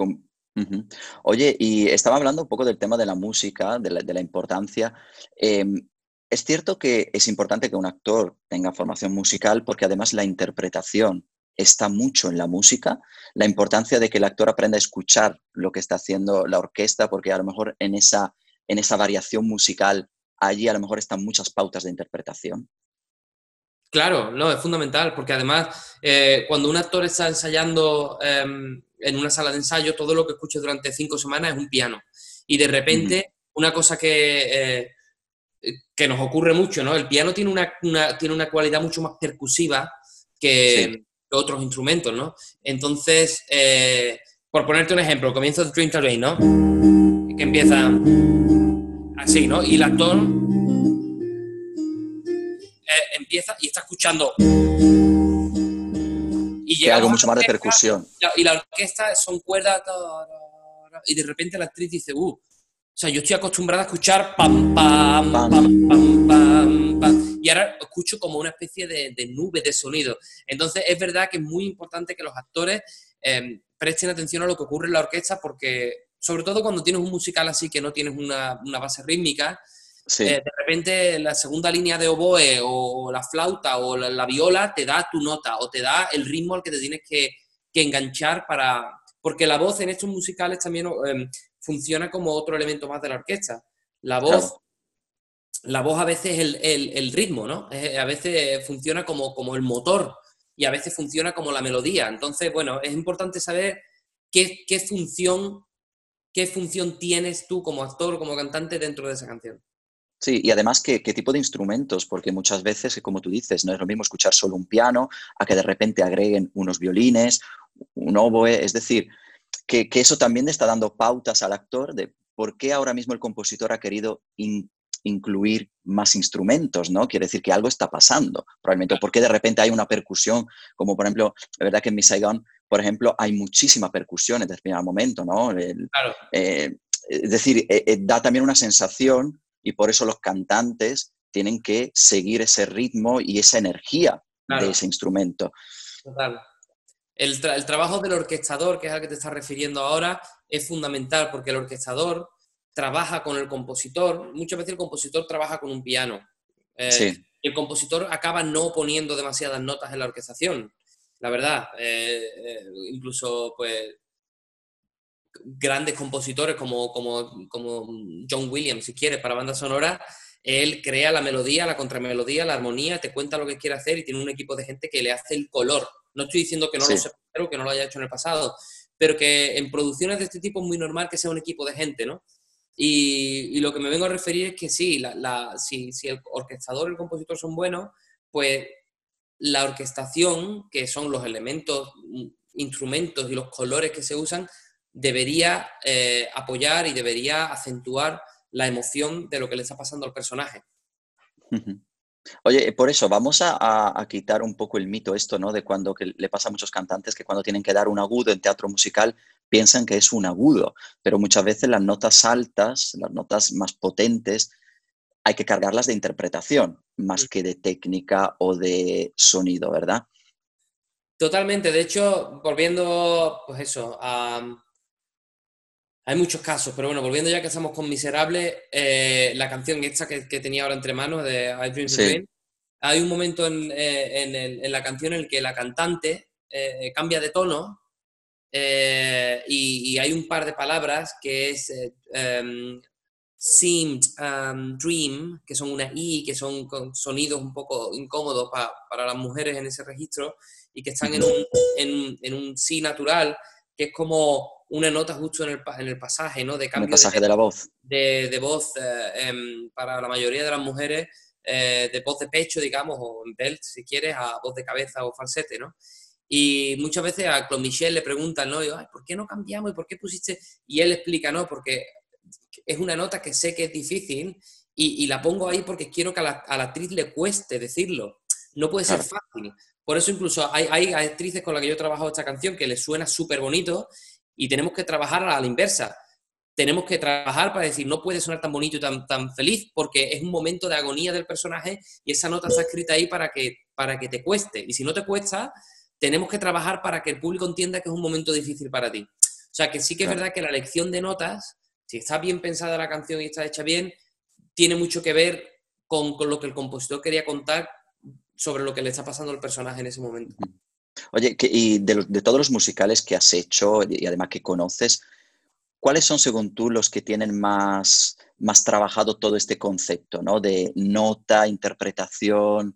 Oye, y estaba hablando un poco del tema de la música, de la, importancia. Em, es cierto que es importante que un actor tenga formación musical porque además la interpretación está mucho en la música, la importancia de que el actor aprenda a escuchar lo que está haciendo la orquesta, porque a lo mejor en esa, en esa variación musical allí a lo mejor están muchas pautas de interpretación. Claro, no, es fundamental, porque además eh, cuando un actor está ensayando em, en una sala de ensayo, todo lo que escucha durante cinco semanas es un piano. Y de repente, una cosa que, eh, que nos ocurre mucho, ¿no? El piano tiene una, tiene una cualidad mucho más percusiva que, otros instrumentos, ¿no? Entonces, eh, por ponerte un ejemplo, comienzo de Dream Rain, ¿no? Que empieza así, ¿no? Y el actor eh, empieza y está escuchando. Y llega algo mucho más de percusión. Y la orquesta son cuerdas y de repente la actriz dice, uh, o sea, yo estoy acostumbrada a escuchar pam, pam, pam, pam, pam, pam, y ahora escucho como una especie de, nube de sonido. Entonces, es verdad que es muy importante que los actores em, presten atención a lo que ocurre en la orquesta porque, sobre todo cuando tienes un musical así que no tienes una, base rítmica, eh, de repente la segunda línea de oboe o la flauta o la, viola te da tu nota o te da el ritmo al que te tienes que, enganchar para... Porque la voz en estos musicales también em, funciona como otro elemento más de la orquesta. La voz, la voz a veces es el, ritmo, ¿no? a veces funciona como, como el motor y a veces funciona como la melodía. Entonces, bueno, es importante saber qué, función, qué función tienes tú como actor, o como cantante dentro de esa canción. Sí, y además ¿qué, qué, tipo de instrumentos, porque muchas veces, como tú dices, no es lo mismo escuchar solo un piano a que de repente agreguen unos violines, un oboe, es decir, que, eso también le está dando pautas al actor de por qué ahora mismo el compositor ha querido incluir más instrumentos, ¿no? Quiere decir que algo está pasando, probablemente, o por qué de repente hay una percusión, como por ejemplo, la verdad que en Miss Saigon, por ejemplo, hay muchísima percusión en determinado momento, ¿no? claro. Eh, es decir, eh, eh, da también una sensación y por eso los cantantes tienen que seguir ese ritmo y esa energía de ese instrumento. Total. El, trabajo del orquestador, que es al que te estás refiriendo ahora, es fundamental porque el orquestador trabaja con el compositor. Muchas veces el compositor trabaja con un piano. Eh, y el compositor acaba no poniendo demasiadas notas en la orquestación. La verdad, eh, eh, incluso pues grandes compositores como, como, como John Williams, si quieres, para banda sonora, él crea la melodía, la contramelodía, la armonía, te cuenta lo que quiere hacer y tiene un equipo de gente que le hace el color no estoy diciendo que no lo sepa, que no lo haya hecho en el pasado, pero que en producciones de este tipo es muy normal que sea un equipo de gente, ¿no? Y, lo que me vengo a referir es que sí, si, el orquestador y el compositor son buenos, pues la orquestación, que son los elementos, instrumentos y los colores que se usan, debería eh, apoyar y debería acentuar la emoción de lo que le está pasando al personaje. Oye, por eso vamos a, quitar un poco el mito esto, ¿no? De cuando que le pasa a muchos cantantes que cuando tienen que dar un agudo en teatro musical piensan que es un agudo, pero muchas veces las notas altas, las notas más potentes, hay que cargarlas de interpretación más mm. que de técnica o de sonido, ¿verdad? Totalmente. De hecho, volviendo, pues eso, hay muchos casos, pero bueno, volviendo ya que estamos con Miserable, eh, la canción esta que, tenía ahora entre manos de I Dream hay un momento eh, en, la canción en el que la cantante eh, cambia de tono y, hay un par de palabras que es um, seemed, um, dream, que son una I, que son sonidos un poco incómodos para las mujeres en ese registro y que están en un, en, en un sí natural, que es como una nota justo en el, en el pasaje, ¿no? De cambio pasaje de, la voz. De, de voz eh, em, para la mayoría de las mujeres, eh, de voz de pecho, digamos, o en belt, si quieres, a voz de cabeza o falsete, ¿no? Y muchas veces a Claude Michel le preguntan, ¿no? Y ¿por qué no cambiamos? ¿Y por qué pusiste? Y él explica, ¿no? Porque es una nota que sé que es difícil y, y la pongo ahí porque quiero que a la, a la actriz le cueste decirlo. No puede ser fácil. Por eso incluso hay, hay, actrices con las que yo he trabajado esta canción que les suena súper bonito y tenemos que trabajar a la inversa. Tenemos que trabajar para decir, no puede sonar tan bonito y tan, tan feliz porque es un momento de agonía del personaje y esa nota está escrita ahí para que, para que te cueste. Y si no te cuesta, tenemos que trabajar para que el público entienda que es un momento difícil para ti. O sea, que sí que es verdad que la elección de notas, si está bien pensada la canción y está hecha bien, tiene mucho que ver con, con lo que el compositor quería contar sobre lo que le está pasando al personaje en ese momento. Oye, y de, todos los musicales que has hecho y además que conoces, ¿cuáles son según tú los que tienen más, más trabajado todo este concepto, ¿no? De nota, interpretación,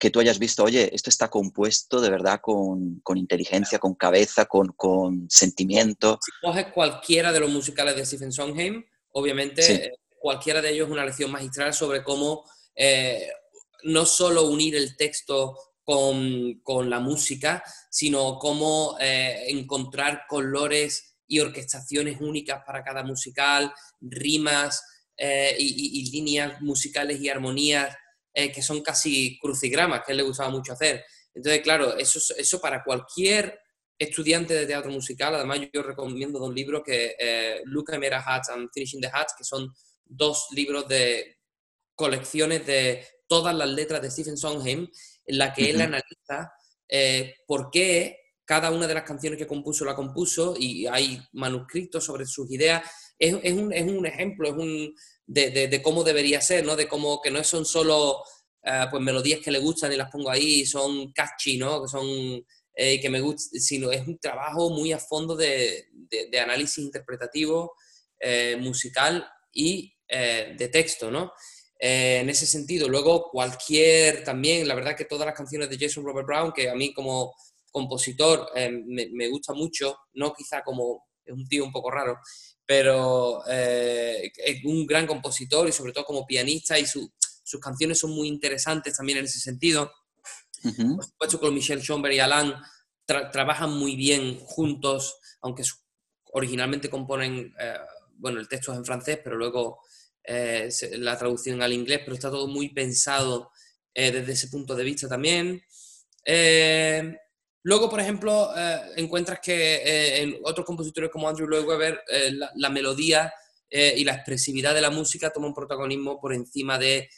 que tú hayas visto, oye, esto está compuesto de verdad con, inteligencia, con cabeza, con, sentimiento. Si coges cualquiera de los musicales de Stephen Sondheim, obviamente eh, cualquiera de ellos es una lección magistral sobre cómo eh, no solo unir el texto con, la música, sino cómo eh, encontrar colores y orquestaciones únicas para cada musical, rimas eh, y, líneas musicales y armonías eh, que son casi crucigramas, que a él le gustaba mucho hacer. Entonces, claro, eso, eso para cualquier estudiante de teatro musical, además yo recomiendo dos libros que Luca Mera Hats and Finishing the Hats, que son dos libros de colecciones de todas las letras de Stephen Sondheim, en la que él analiza eh, por qué cada una de las canciones que compuso la compuso y hay manuscritos sobre sus ideas. Es, un, ejemplo es un, de, cómo debería ser, ¿no? De cómo que no son solo eh, pues melodías que le gustan y las pongo ahí, son catchy, ¿no? Que son eh, que me gustan, sino es un trabajo muy a fondo de, análisis interpretativo, musical y de texto, ¿no? Eh, en ese sentido. Luego, cualquier también, la verdad que todas las canciones de Jason Robert Brown, que a mí como compositor eh, me, gusta mucho, no quizá como es un tío un poco raro, pero eh, es un gran compositor y sobre todo como pianista y sus canciones son muy interesantes también en ese sentido. Por supuesto con Michel Schomberg y Alan trabajan muy bien juntos, aunque originalmente componen, bueno, el texto es en francés, pero luego eh, la traducción al inglés, pero está todo muy pensado eh, desde ese punto de vista también. Eh, luego, por ejemplo, encuentras que en otros compositores como Andrew Lloyd Webber, la, melodía y la expresividad de la música toma un protagonismo por encima de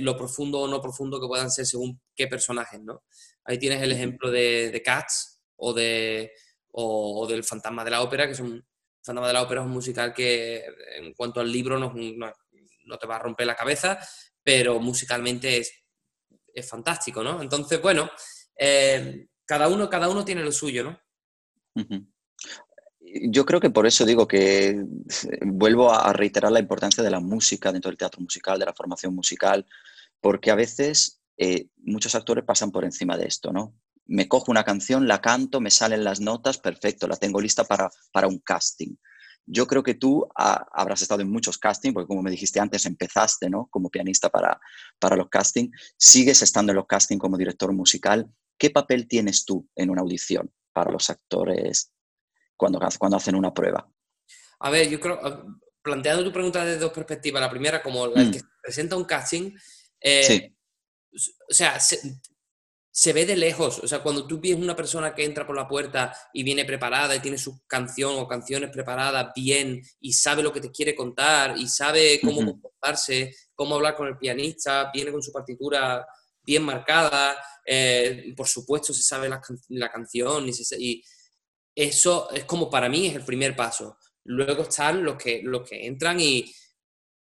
lo profundo o no profundo que puedan ser según qué personajes, ¿no? Ahí tienes el ejemplo de, Cats o, de, o, del Fantasma de la Ópera, que son Fantasma de la Ópera es un musical que en cuanto al libro no, no, te va a romper la cabeza, pero musicalmente es, es fantástico, ¿no? Entonces, bueno, eh, cada, uno, cada uno tiene lo suyo, ¿no? Yo creo que por eso digo que vuelvo a reiterar la importancia de la música dentro del teatro musical, de la formación musical, porque a veces eh, muchos actores pasan por encima de esto, ¿no? Me cojo una canción, la canto, me salen las notas, perfecto, la tengo lista para, para un casting. Yo creo que tú habrás estado en muchos castings, porque como me dijiste antes, empezaste ¿no? como pianista para, para los castings, sigues estando en los castings como director musical. ¿Qué papel tienes tú en una audición para los actores cuando, cuando hacen una prueba? A ver, yo creo, planteando tu pregunta desde dos perspectivas, la primera como el mm. que presenta un casting, eh, o sea, se, ve de lejos. O sea, cuando tú ves una persona que entra por la puerta y viene preparada y tiene su canción o canciones preparadas bien y sabe lo que te quiere contar y sabe cómo comportarse, cómo hablar con el pianista, viene con su partitura bien marcada, eh, por supuesto se sabe la, canción y, eso es como para mí es el primer paso. Luego están los que, los que entran y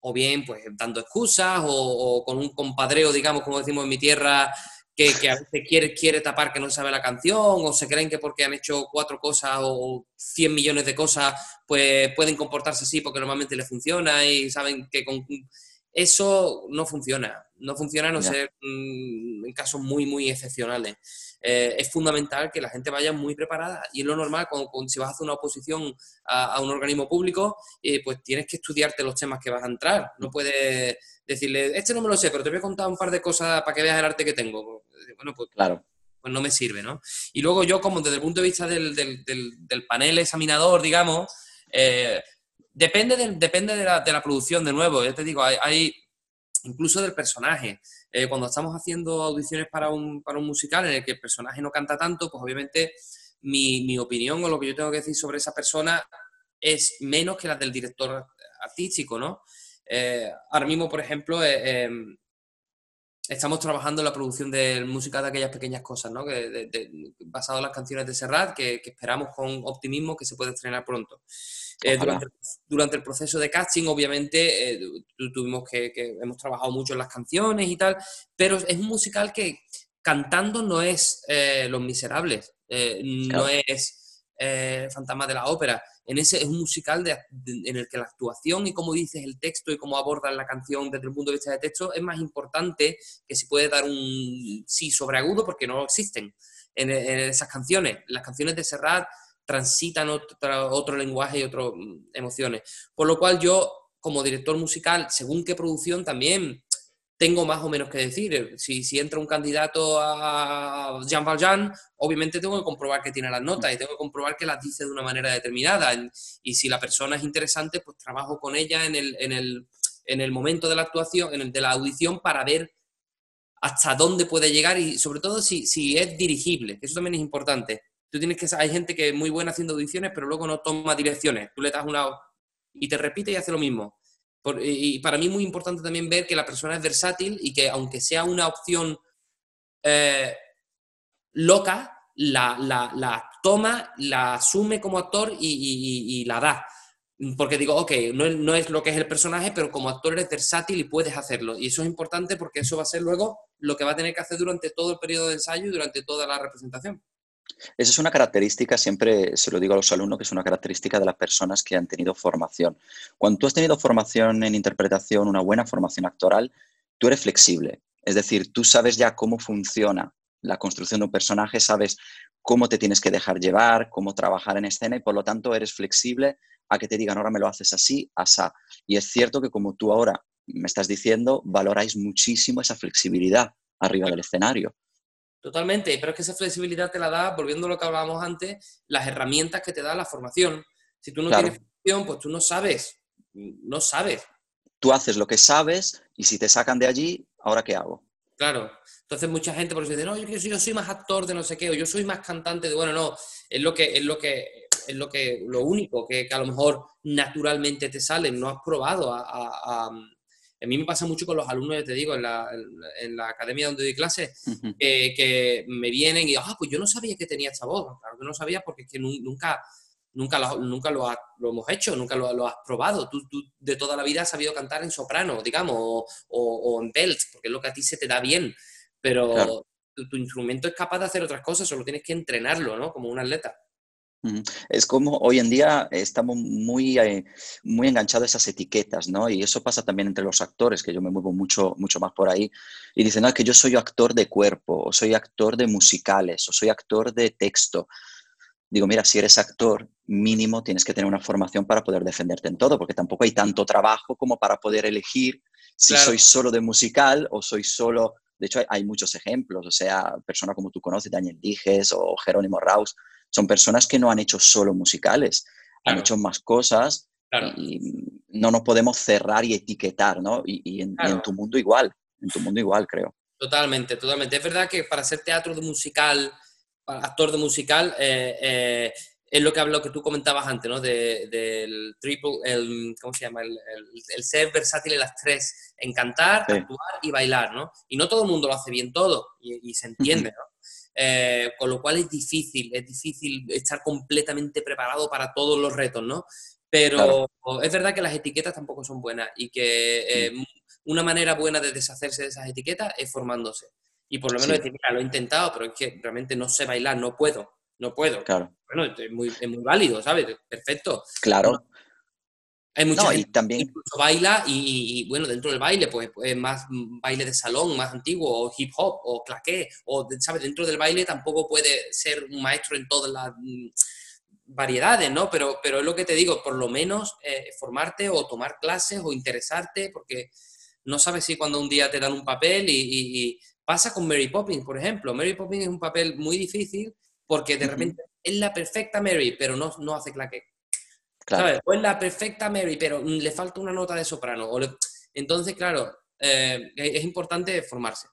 o bien pues dando excusas o, con un compadreo, digamos, como decimos en mi tierra, que, que, a veces quiere, quiere tapar que no sabe la canción o se creen que porque han hecho cuatro cosas o 100 millones de cosas, pues pueden comportarse así porque normalmente les funciona y saben que con eso no funciona. No funciona a no ser mm, en casos muy, muy excepcionales. Eh, es fundamental que la gente vaya muy preparada y es lo normal cuando, si vas a hacer una oposición a, un organismo público, eh, pues tienes que estudiarte los temas que vas a entrar. No puedes decirle, este no me lo sé, pero te voy a contar un par de cosas para que veas el arte que tengo. Bueno, pues, claro. pues no me sirve, ¿no? Y luego yo, como desde el punto de vista del, del, panel examinador, digamos, eh, depende, depende de la, de, la, producción, de nuevo. Ya te digo, hay incluso del personaje. Eh, cuando estamos haciendo audiciones para un, para un, musical en el que el personaje no canta tanto, pues obviamente mi, mi, opinión o lo que yo tengo que decir sobre esa persona es menos que la del director artístico, ¿no? Eh, ahora mismo, por ejemplo, eh, em, estamos trabajando en la producción de música de aquellas pequeñas cosas, ¿no? Que, basado en las canciones de Serrat, que, que, esperamos con optimismo que se puede estrenar pronto. Eh, durante, el proceso de casting, obviamente, tuvimos que, hemos trabajado mucho en las canciones y tal, pero es un musical que cantando no es Los Miserables, no es Fantasma de la Ópera. En ese es un musical en el que la actuación y cómo dices el texto y cómo abordas la canción desde el punto de vista de texto es más importante que si puede dar un sí sobreagudo porque no existen en, en esas canciones. Las canciones de Serrat transitan otro, otro lenguaje y otras mm, emociones. Por lo cual yo, como director musical, según qué producción, también tengo más o menos que decir. Si, si entra un candidato a Jean Valjean, obviamente tengo que comprobar que tiene las notas y tengo que comprobar que las dice de una manera determinada. Y si la persona es interesante, pues trabajo con ella en el, en el, en el momento de la actuación, en el de la audición, para ver hasta dónde puede llegar y sobre todo si, si es dirigible, eso también es importante. Tú tienes que hay gente que es muy buena haciendo audiciones, pero luego no toma direcciones. Tú le das una y te repite y hace lo mismo. Y para mí es muy importante también ver que la persona es versátil y que aunque sea una opción eh, loca, la, toma, la asume como actor y, la da. Porque digo, ok, no no es, lo que es el personaje, pero como actor eres versátil y puedes hacerlo. Y eso es importante porque eso va a ser luego lo que va a tener que hacer durante todo el periodo de ensayo y durante toda la representación. Esa es una característica, siempre se lo digo a los alumnos, que es una característica de las personas que han tenido formación. Cuando tú has tenido formación en interpretación, una buena formación actoral, tú eres flexible. Es decir, tú sabes ya cómo funciona la construcción de un personaje, sabes cómo te tienes que dejar llevar, cómo trabajar en escena y por lo tanto eres flexible a que te digan, ahora me lo haces así, asá. Y es cierto que como tú ahora me estás diciendo, valoráis muchísimo esa flexibilidad arriba del escenario. Totalmente, pero es que esa flexibilidad te la da, volviendo a lo que hablábamos antes, las herramientas que te da la formación. Si tú no tienes formación, pues tú no sabes, no sabes. Tú haces lo que sabes y si te sacan de allí, ¿ahora qué hago? Claro. Entonces mucha gente por eso dice, no, yo, yo, soy más actor de no sé qué, o yo soy más cantante de, bueno, no, es lo que, es lo que, es lo que, lo único que, a lo mejor naturalmente te sale, no has probado a a mí me pasa mucho con los alumnos, ya te digo, en la, en la academia donde doy clases, que me vienen y, ah, pues yo no sabía que tenía esta voz. Claro que no sabía porque es que nunca, nunca, lo, nunca lo, hemos hecho, nunca lo, has probado. Tú, de toda la vida has sabido cantar en soprano, digamos, o, o, en belt, porque es lo que a ti se te da bien. Pero tu, tu, instrumento es capaz de hacer otras cosas, solo tienes que entrenarlo, ¿no? Como un atleta. Es como hoy en día estamos muy, eh, muy enganchados a esas etiquetas, ¿no? Y eso pasa también entre los actores, que yo me muevo mucho, mucho más por ahí. Y dicen, no, es que yo soy actor de cuerpo, o soy actor de musicales, o soy actor de texto. Digo, mira, si eres actor, mínimo tienes que tener una formación para poder defenderte en todo, porque tampoco hay tanto trabajo como para poder elegir si soy solo de musical o soy solo... De hecho, hay, hay muchos ejemplos, o sea, personas como tú conoces, Daniel Dijes o Jerónimo Raus, son personas que no han hecho solo musicales, han hecho más cosas y no nos podemos cerrar y etiquetar, ¿no? Y, en, tu mundo igual, en tu mundo igual, creo. Totalmente, totalmente. Es verdad que para ser teatro de musical, para actor de musical, eh, eh, es lo que lo que tú comentabas antes, ¿no? del triple, el, ¿cómo se llama? El, ser versátil en las tres, en cantar, actuar y bailar, ¿no? Y no todo el mundo lo hace bien todo, y, se entiende, ¿no? Eh, con lo cual es difícil, es difícil estar completamente preparado para todos los retos, ¿no? Pero es verdad que las etiquetas tampoco son buenas y que eh, una manera buena de deshacerse de esas etiquetas es formándose. Y por lo menos decir, mira, lo he intentado, pero es que realmente no sé bailar, no puedo no puedo. Claro. Bueno, es muy, es muy válido, ¿sabes? Perfecto. Claro. Hay mucha gente y también... que incluso baila y, bueno, dentro del baile, pues, pues más baile de salón, más antiguo, o hip hop, o claqué, o, ¿sabes? Dentro del baile tampoco puede ser un maestro en todas las mm, variedades, ¿no? Pero, pero es lo que te digo, por lo menos eh, formarte o tomar clases o interesarte, porque no sabes si cuando un día te dan un papel y, y pasa con Mary Poppins, por ejemplo. Mary Poppins es un papel muy difícil porque de repente es la perfecta Mary, pero no, no hace O es la perfecta Mary, pero le falta una nota de soprano. Entonces, claro, eh, es importante formarse.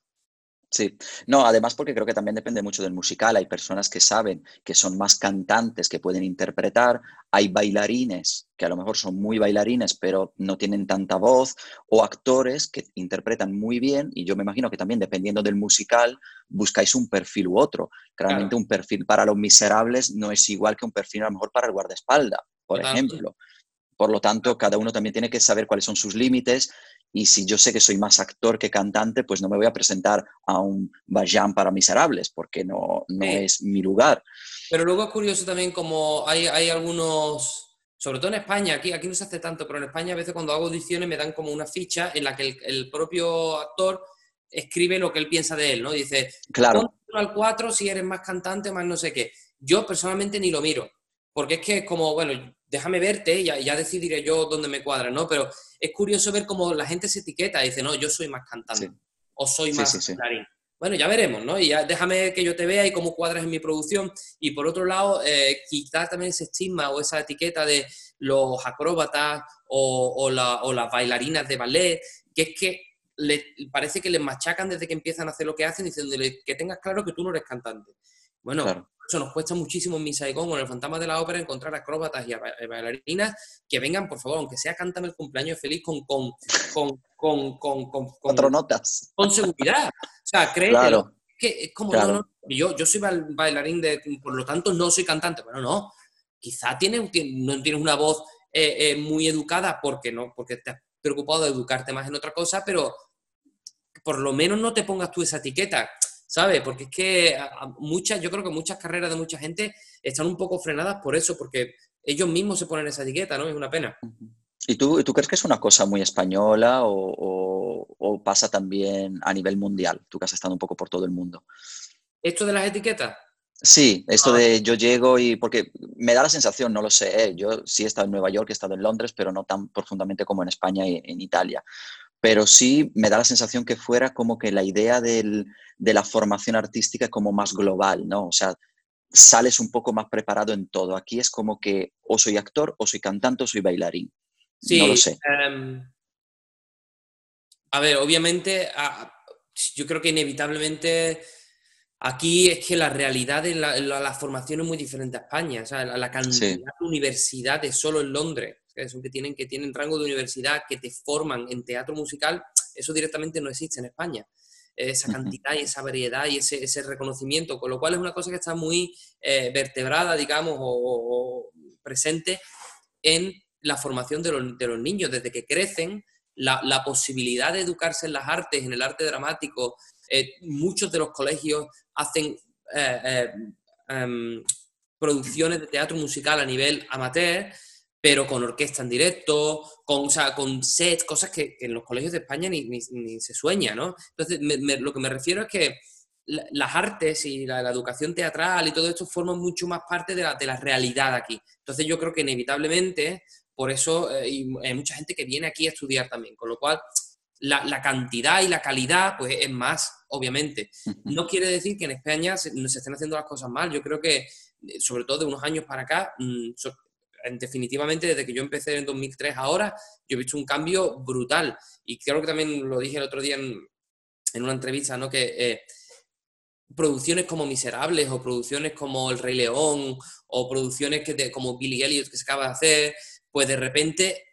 Sí, no, además porque creo que también depende mucho del musical. Hay personas que saben que son más cantantes, que pueden interpretar. Hay bailarines que a lo mejor son muy bailarines, pero no tienen tanta voz. O actores que interpretan muy bien. Y yo me imagino que también dependiendo del musical buscáis un perfil u otro. Claramente un perfil para los miserables no es igual que un perfil a lo mejor para el guardaespaldas, por ejemplo. Por lo tanto, cada uno también tiene que saber cuáles son sus límites y si yo sé que soy más actor que cantante, pues no me voy a presentar a un Bajan para miserables, porque no, no es mi lugar. Pero luego es curioso también como hay, hay algunos, sobre todo en España, aquí, aquí no se hace tanto, pero en España a veces cuando hago audiciones me dan como una ficha en la que el, el propio actor escribe lo que él piensa de él, ¿no? Dice, claro. al 4 si eres más cantante, más no sé qué. Yo personalmente ni lo miro, porque es que es como, bueno, déjame verte y ya, ya, decidiré yo dónde me cuadra, ¿no? Pero es curioso ver cómo la gente se etiqueta y dice, no, yo soy más cantante o soy más sí, Bueno, ya veremos, ¿no? Y ya déjame que yo te vea y cómo cuadras en mi producción. Y por otro lado, eh, quitar también ese estigma o esa etiqueta de los acróbatas o, o, las bailarinas de ballet, que es que le, parece que les machacan desde que empiezan a hacer lo que hacen, diciéndole que tengas claro que tú no eres cantante. Bueno, eso nos cuesta muchísimo en mi Saigon o en el Fantasma de la Ópera encontrar acróbatas y bailarinas que vengan, por favor, aunque sea cántame el cumpleaños feliz con, con, con, con, con, con Cuatro notas. Con seguridad. O sea, créetelo. Que es como, yo, yo soy bailarín, de, por lo tanto no soy cantante. Bueno, no. Quizá tienes, no tienes una voz eh, eh, muy educada porque, no, porque te has preocupado de educarte más en otra cosa, pero por lo menos no te pongas tú esa etiqueta ¿sabes? Porque es que muchas, yo creo que muchas carreras de mucha gente están un poco frenadas por eso, porque ellos mismos se ponen esa etiqueta, ¿no? Es una pena. ¿Y tú, tú crees que es una cosa muy española o, pasa también a nivel mundial? Tú que has estado un poco por todo el mundo. ¿Esto de las etiquetas? Sí, esto ah. de yo llego y porque me da la sensación, no lo sé, ¿eh? yo sí he estado en Nueva York, he estado en Londres, pero no tan profundamente como en España y en Italia pero sí me da la sensación que fuera como que la idea de la formación artística es como más global, ¿no? O sea, sales un poco más preparado en todo. Aquí es como que o soy actor, o soy cantante, o soy bailarín. Sí, no lo sé. Em, a ver, obviamente, yo creo que inevitablemente aquí es que la realidad de la, formación es muy diferente a España. O sea, la, cantidad de universidades solo en Londres que tienen, que tienen rango de universidad, que te forman en teatro musical, eso directamente no existe en España. Esa cantidad y esa variedad y ese, reconocimiento, con lo cual es una cosa que está muy eh, vertebrada, digamos, o, presente en la formación de los, niños, desde que crecen, la, posibilidad de educarse en las artes, en el arte dramático. Eh, muchos de los colegios hacen eh, em, producciones de teatro musical a nivel amateur pero con orquesta en directo, con, o sea, con sets, cosas que, en los colegios de España ni, ni, se sueña, ¿no? Entonces, lo que me refiero es que las artes y la, educación teatral y todo esto forman mucho más parte de la, de la realidad aquí. Entonces, yo creo que inevitablemente, por eso eh, hay mucha gente que viene aquí a estudiar también, con lo cual la, la, cantidad y la calidad pues es más, obviamente. No quiere decir que en España se, se estén haciendo las cosas mal. Yo creo que, sobre todo de unos años para acá, mm, definitivamente desde que yo empecé en 2003 ahora, yo he visto un cambio brutal. Y creo que también lo dije el otro día en, en una entrevista, ¿no? Que eh, producciones como Miserables o producciones como El Rey León o producciones que como Billy Elliot que se acaba de hacer, pues de repente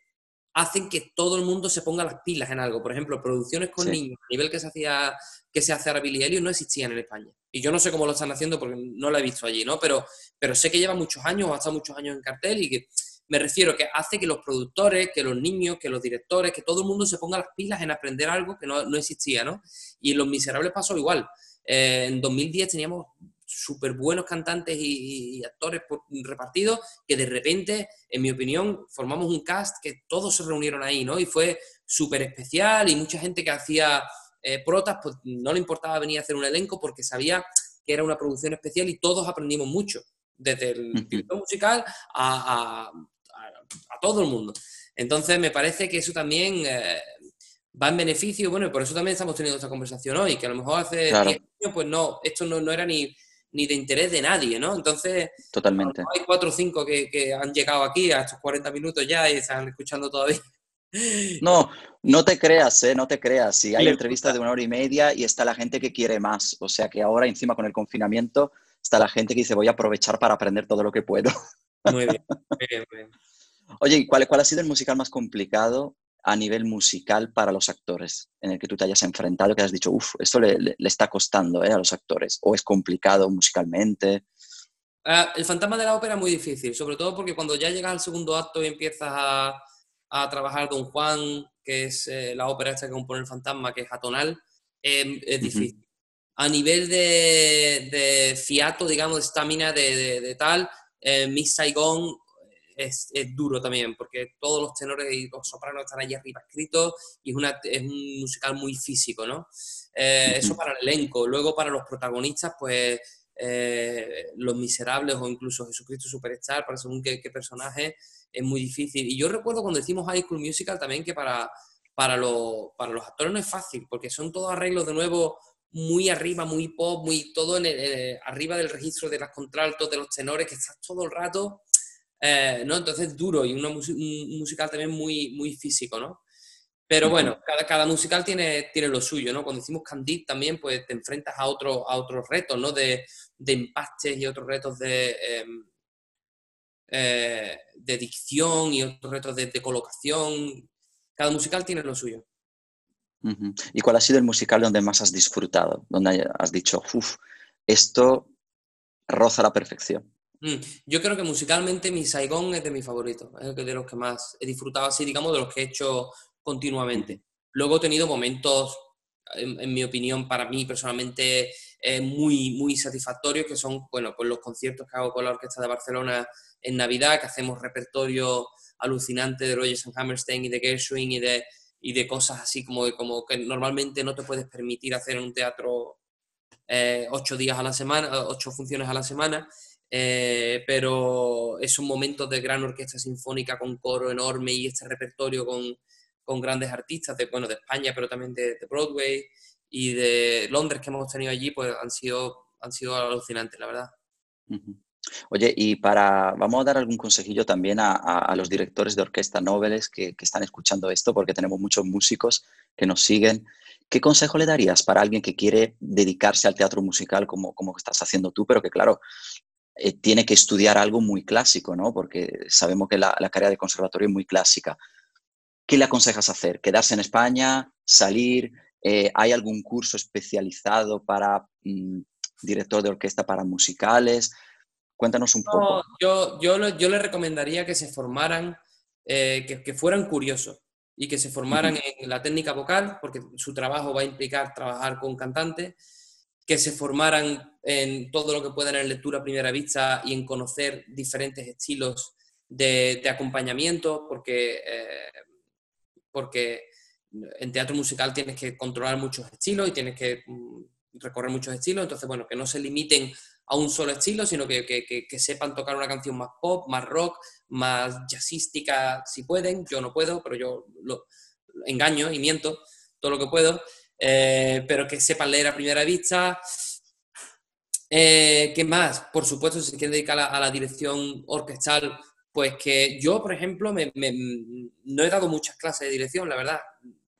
hacen que todo el mundo se ponga las pilas en algo. Por ejemplo, producciones con niños a nivel que se hacía que se hace ahora Billy Elliot no existían en España. Y yo no sé cómo lo están haciendo porque no lo he visto allí, ¿no? Pero, pero sé que lleva muchos años, o ha estado muchos años en cartel y que me refiero que hace que los productores, que los niños, que los directores, que todo el mundo se ponga las pilas en aprender algo que no, existía, ¿no? Y en Los Miserables pasó igual. Eh, en 2010 teníamos súper buenos cantantes y, actores repartidos que de repente, en mi opinión, formamos un cast que todos se reunieron ahí, ¿no? Y fue súper especial y mucha gente que hacía eh, protas, pues no le importaba venir a hacer un elenco porque sabía que era una producción especial y todos aprendimos mucho, desde el director musical a, todo el mundo. Entonces me parece que eso también eh, va en beneficio, bueno, y por eso también estamos teniendo esta conversación hoy, que a lo mejor hace 10 años, pues no, esto no, no era ni, ni de interés de nadie, ¿no? Entonces, Totalmente. hay cuatro o cinco que, que, han llegado aquí a estos 40 minutos ya y están escuchando todavía. No, no te creas, ¿eh? No te creas. Si hay entrevistas de una hora y media y está la gente que quiere más. O sea que ahora encima con el confinamiento está la gente que dice voy a aprovechar para aprender todo lo que puedo. Muy bien, muy bien, muy bien. Oye, ¿cuál, ¿cuál ha sido el musical más complicado a nivel musical para los actores en el que tú te hayas enfrentado, que has dicho, uff, esto le, está costando ¿eh? a los actores, o es complicado musicalmente? Ah, el fantasma de la ópera es muy difícil, sobre todo porque cuando ya llegas al segundo acto y empiezas a, a trabajar Don Juan, que es eh, la ópera esta que compone el fantasma, que es atonal, em, es difícil. A nivel de, de, fiato, digamos, de estamina, de, de, tal, eh, Miss Saigon es, duro también, porque todos los tenores y los sopranos están allí arriba escritos y es, una, es un musical muy físico, ¿no? Eh, eso para el elenco. Luego para los protagonistas, pues eh, Los Miserables o incluso Jesucristo Superstar, para según qué, personaje, es muy difícil. Y yo recuerdo cuando decimos High School Musical también que para, para, para los actores no es fácil, porque son todos arreglos de nuevo muy arriba, muy pop, muy todo en arriba del registro de las contraltos, de los tenores, que estás todo el rato eh, ¿no? Entonces duro y una un musical también muy, muy físico, ¿no? Pero bueno, cada, cada musical tiene, tiene lo suyo, ¿no? Cuando hicimos Candid también, pues te enfrentas a, otro, a otros retos, ¿no? De, de empastes y otros retos de, em, eh, de dicción y otros retos de, colocación. Cada musical tiene lo suyo. ¿Y cuál ha sido el musical donde más has disfrutado? Donde has dicho, uff, esto roza la perfección. Mm, yo creo que musicalmente mi Saigon es de mis favoritos, es de los que más he disfrutado, así digamos, de los que he hecho continuamente. Luego he tenido momentos, en, mi opinión, para mí personalmente eh, muy, muy satisfactorios, que son, bueno, pues los conciertos que hago con la Orquesta de Barcelona en Navidad, que hacemos repertorio alucinante de Rogers and Hammerstein y de Gershwin y de, y de cosas así como, como que normalmente no te puedes permitir hacer en un teatro eh, ocho días a la semana, ocho funciones a la semana. Eh, pero es un momento de gran orquesta sinfónica con coro enorme y este repertorio con, con grandes artistas de, bueno, de España, pero también de, Broadway y de Londres que hemos tenido allí, pues han sido, han sido alucinantes, la verdad. Oye, y para, vamos a dar algún consejillo también a, a, los directores de orquesta nobles que, que, están escuchando esto, porque tenemos muchos músicos que nos siguen. ¿Qué consejo le darías para alguien que quiere dedicarse al teatro musical como, como estás haciendo tú, pero que claro, eh, tiene que estudiar algo muy clásico, ¿no? Porque sabemos que la, carrera de conservatorio es muy clásica. ¿Qué le aconsejas hacer? ¿Quedarse en España? ¿Salir? Eh, ¿Hay algún curso especializado para mm, director de orquesta para musicales? Cuéntanos un poco. Yo, yo, yo le recomendaría que se formaran, eh, que, que, fueran curiosos y que se formaran en la técnica vocal, porque su trabajo va a implicar trabajar con cantantes que se formaran en todo lo que puedan en lectura a primera vista y en conocer diferentes estilos de, acompañamiento, porque, eh, porque en teatro musical tienes que controlar muchos estilos y tienes que mm, recorrer muchos estilos, entonces, bueno, que no se limiten a un solo estilo, sino que, que, sepan tocar una canción más pop, más rock, más jazzística, si pueden, yo no puedo, pero yo lo engaño y miento todo lo que puedo. Eh, pero que sepan leer a primera vista. Eh, ¿Qué más? Por supuesto, si se quieren dedicar a la, dirección orquestal, pues que yo, por ejemplo, no he dado muchas clases de dirección, la verdad.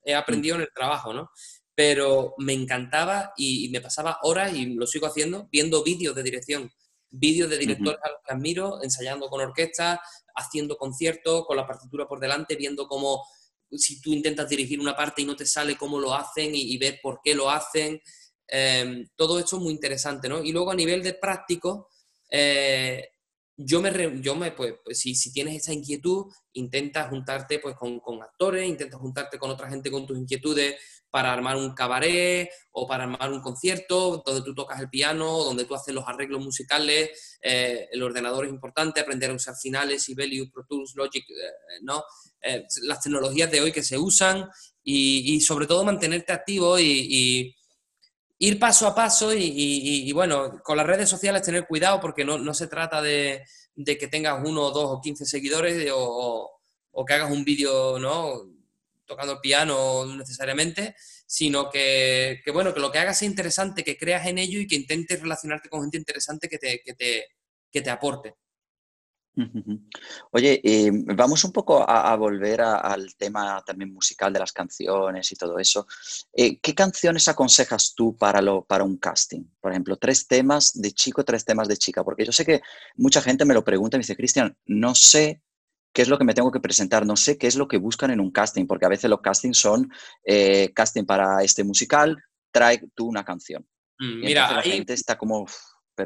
He aprendido en el trabajo, ¿no? pero me encantaba y, me pasaba horas, y lo sigo haciendo, viendo vídeos de dirección, vídeos de directores a los que admiro, ensayando con orquesta, haciendo conciertos, con la partitura por delante, viendo cómo, si tú intentas dirigir una parte y no te sale cómo lo hacen y, ver por qué lo hacen. Em, todo esto es muy interesante, ¿no? Y luego a nivel de práctico, eh, yo me, yo me pues, pues, si, si, tienes esa inquietud, intenta juntarte pues, con, con, actores, intenta juntarte con otra gente con tus inquietudes para armar un cabaret o para armar un concierto donde tú tocas el piano, donde tú haces los arreglos musicales, eh, el ordenador es importante, aprender a usar finales, Sibelius, Pro Tools, Logic, eh, ¿no? Eh, las tecnologías de hoy que se usan y, y sobre todo mantenerte activo y ir paso a paso y, bueno, con las redes sociales tener cuidado porque no, se trata de, que tengas uno, dos o quince seguidores o, o, que hagas un vídeo, ¿no? tocando el piano necesariamente, sino que, que, bueno, que lo que hagas sea interesante, que creas en ello y que intentes relacionarte con gente interesante que te, que te, que te aporte. Oye, eh, vamos un poco a, volver al tema también musical de las canciones y todo eso. Eh, ¿Qué canciones aconsejas tú para, lo, para un casting? Por ejemplo, tres temas de chico, tres temas de chica, porque yo sé que mucha gente me lo pregunta y me dice, Cristian, no sé qué es lo que me tengo que presentar, no sé qué es lo que buscan en un casting, porque a veces los castings son eh, casting para este musical, trae tú una canción. Mm, mira, la gente está como...